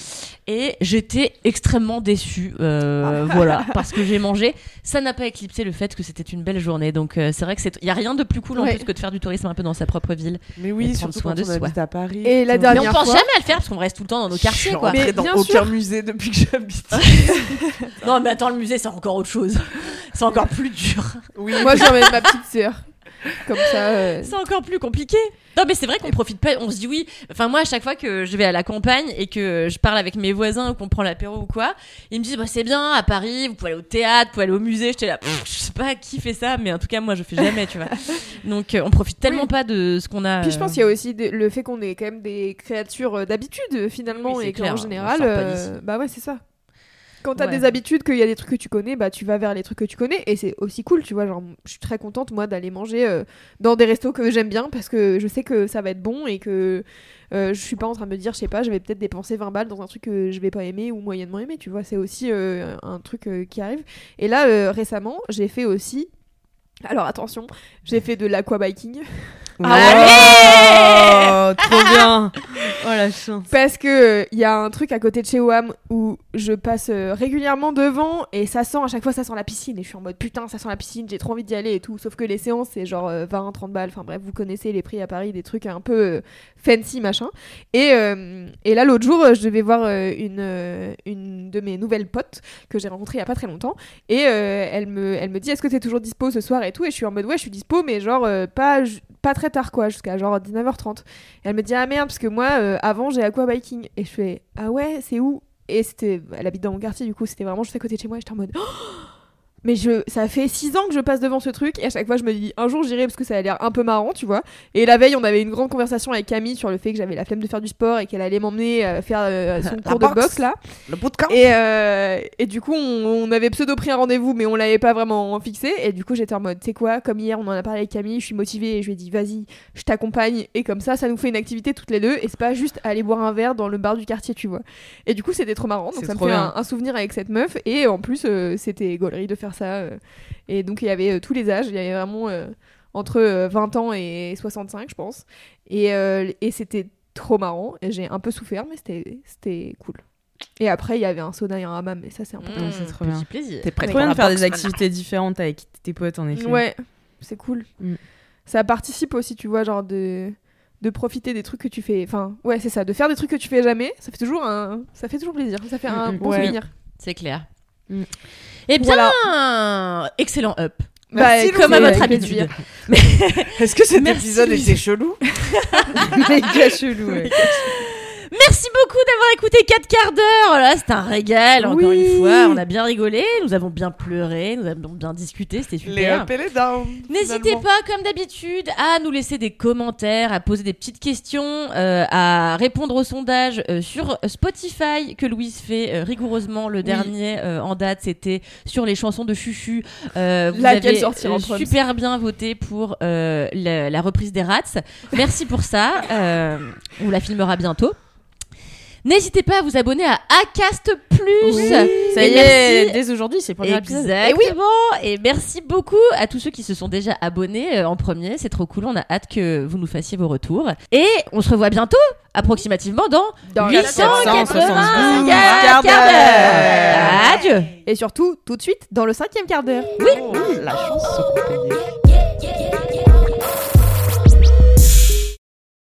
et j'étais extrêmement déçue euh, voilà parce que j'ai mangé ça n'a pas éclipsé le fait que c'était une belle journée donc euh, c'est vrai que c'est il y a rien de plus cool en plus que de faire du tourisme un peu dans sa propre ville Mais Et oui, surtout soin quand de on soi. habite à Paris. Et la Putain, mais on dernière pense fois- jamais à le faire parce qu'on reste tout le temps dans nos quartiers Je quoi suis rentrée Mais dans bien aucun sûr. musée depuis que j'habite. Non, mais attends, le musée, c'est encore autre chose. C'est encore plus dur. oui, Moi, j'emmène ma petite sœur. Comme ça. euh, C'est encore plus compliqué. Non, mais c'est vrai qu'on profite pas. On se dit oui. Enfin, moi, à chaque fois que je vais à la campagne et que je parle avec mes voisins ou qu'on prend l'apéro ou quoi, ils me disent bah, c'est bien, à Paris, vous pouvez aller au théâtre, vous pouvez aller au musée. J'étais là, pff, je sais pas qui fait ça, mais en tout cas, moi, je fais jamais, tu vois. Donc, euh, on profite tellement Oui. pas de ce qu'on a. Puis je euh, pense qu'il y a aussi de- le fait qu'on est quand même des créatures euh, d'habitude euh, finalement Oui, et qu'en général, euh, bah ouais c'est ça. Quand t'as Ouais. des habitudes, qu'il y a des trucs que tu connais, bah tu vas vers les trucs que tu connais et c'est aussi cool, tu vois. Genre, je suis très contente moi d'aller manger euh, dans des restos que j'aime bien parce que je sais que ça va être bon et que euh, je suis pas en train de me dire, je sais pas, je vais peut-être dépenser 20 balles dans un truc que je vais pas aimer ou moyennement aimer, tu vois. C'est aussi euh, un truc euh, qui arrive. Et là récemment, j'ai fait aussi. Alors attention, j'ai fait de l'aquabiking. Oh, trop bien. Oh la chance. Parce que il y a un truc à côté de chez WAM où je passe euh, régulièrement devant et ça sent à chaque fois ça sent la piscine. Et je suis en mode putain ça sent la piscine j'ai trop envie d'y aller et tout. Sauf que les séances c'est genre euh, 20 30 balles. Enfin bref vous connaissez les prix à Paris des trucs un peu euh, fancy machin. Et, euh, et là l'autre jour euh, je devais voir euh, une, euh, une de mes nouvelles potes que j'ai rencontrée il y a pas très longtemps. Et euh, elle me elle me dit est-ce que t'es toujours dispo ce soir et tout? Et je suis en mode ouais je suis dispo mais genre euh, pas pas très tard quoi jusqu'à genre 19h30 et elle me dit ah merde parce que moi euh, avant j'ai aquabiking et je fais ah ouais c'est où? Et c'était elle habite dans mon quartier du coup c'était vraiment juste à côté de chez moi. Et j'étais en mode Oh mais je ça fait 6 ans que je passe devant ce truc et à chaque fois je me dis un jour j'irai parce que ça a l'air un peu marrant tu vois et la veille on avait une grande conversation avec Camille sur le fait que j'avais la flemme de faire du sport et qu'elle allait m'emmener euh, faire euh, son cours de boxe. là Le bootcamp. et, euh, et du coup, on, on avait pseudo pris un rendez-vous, mais on l'avait pas vraiment fixé. Et du coup, j'étais en mode, tu sais quoi, comme hier, on en a parlé avec Camille, je suis motivée et je lui ai dit, vas-y, je t'accompagne. Et comme ça, ça nous fait une activité toutes les deux. Et c'est pas juste aller boire un verre dans le bar du quartier, tu vois. Et du coup, c'était trop marrant. Donc C'est ça me fait un souvenir avec cette meuf. Et en plus, euh, c'était gaulerie de faire ça. euh. Et donc, il y avait euh, tous les âges. Il y avait vraiment euh, entre euh, 20 ans et 65, je pense. Et, euh, et c'était trop marrant. Et j'ai un peu souffert, mais c'était- c'était cool. Et après, il y avait un sauna et un hammam, et ça, c'est important. Mmh, c'est trop petit bien. plaisir. T'es prête bien de faire des activités différentes avec tes potes en effet. Ouais, c'est cool. Mm. Ça participe aussi, tu vois, genre de de profiter des trucs que tu fais. Enfin, ouais, c'est ça, de faire des trucs que tu fais jamais. Ça fait toujours un, ça fait toujours plaisir. Ça fait un Mm, mm, bon ouais. souvenir. C'est clair. Mm. Eh bien, Voilà. excellent up. Bah, comme à votre habitude. Est-ce que cet Merci, épisode Louise. était chelou? Méga chelou. ouais. Merci beaucoup d'avoir écouté 4 quarts d'heure. Là, c'était un régal, encore Oui. une fois. On a bien rigolé, nous avons bien pleuré, nous avons bien discuté, c'était Les super. up et les down. N'hésitez pas, comme d'habitude, à nous laisser des commentaires, à poser des petites questions, euh, à répondre au sondage euh, sur Spotify que Louise fait euh, rigoureusement. Le dernier en date, c'était sur les chansons de Chuchu. Euh, vous Laquelle avez super bien voté pour la, la reprise des Rats. Merci pour ça. On la filmera bientôt. N'hésitez pas à vous abonner à Acast Plus. Ça Et y est, merci. dès aujourd'hui, c'est le premier épisode. Exactement. Et merci beaucoup à tous ceux qui se sont déjà abonnés euh, en premier. C'est trop cool. On a hâte que vous nous fassiez vos retours. Et on se revoit bientôt, approximativement dans, Dans 880 472 quarts quarts d'heure. Adieu. Et surtout, tout de suite, dans le cinquième quart d'heure. Oh, la chance.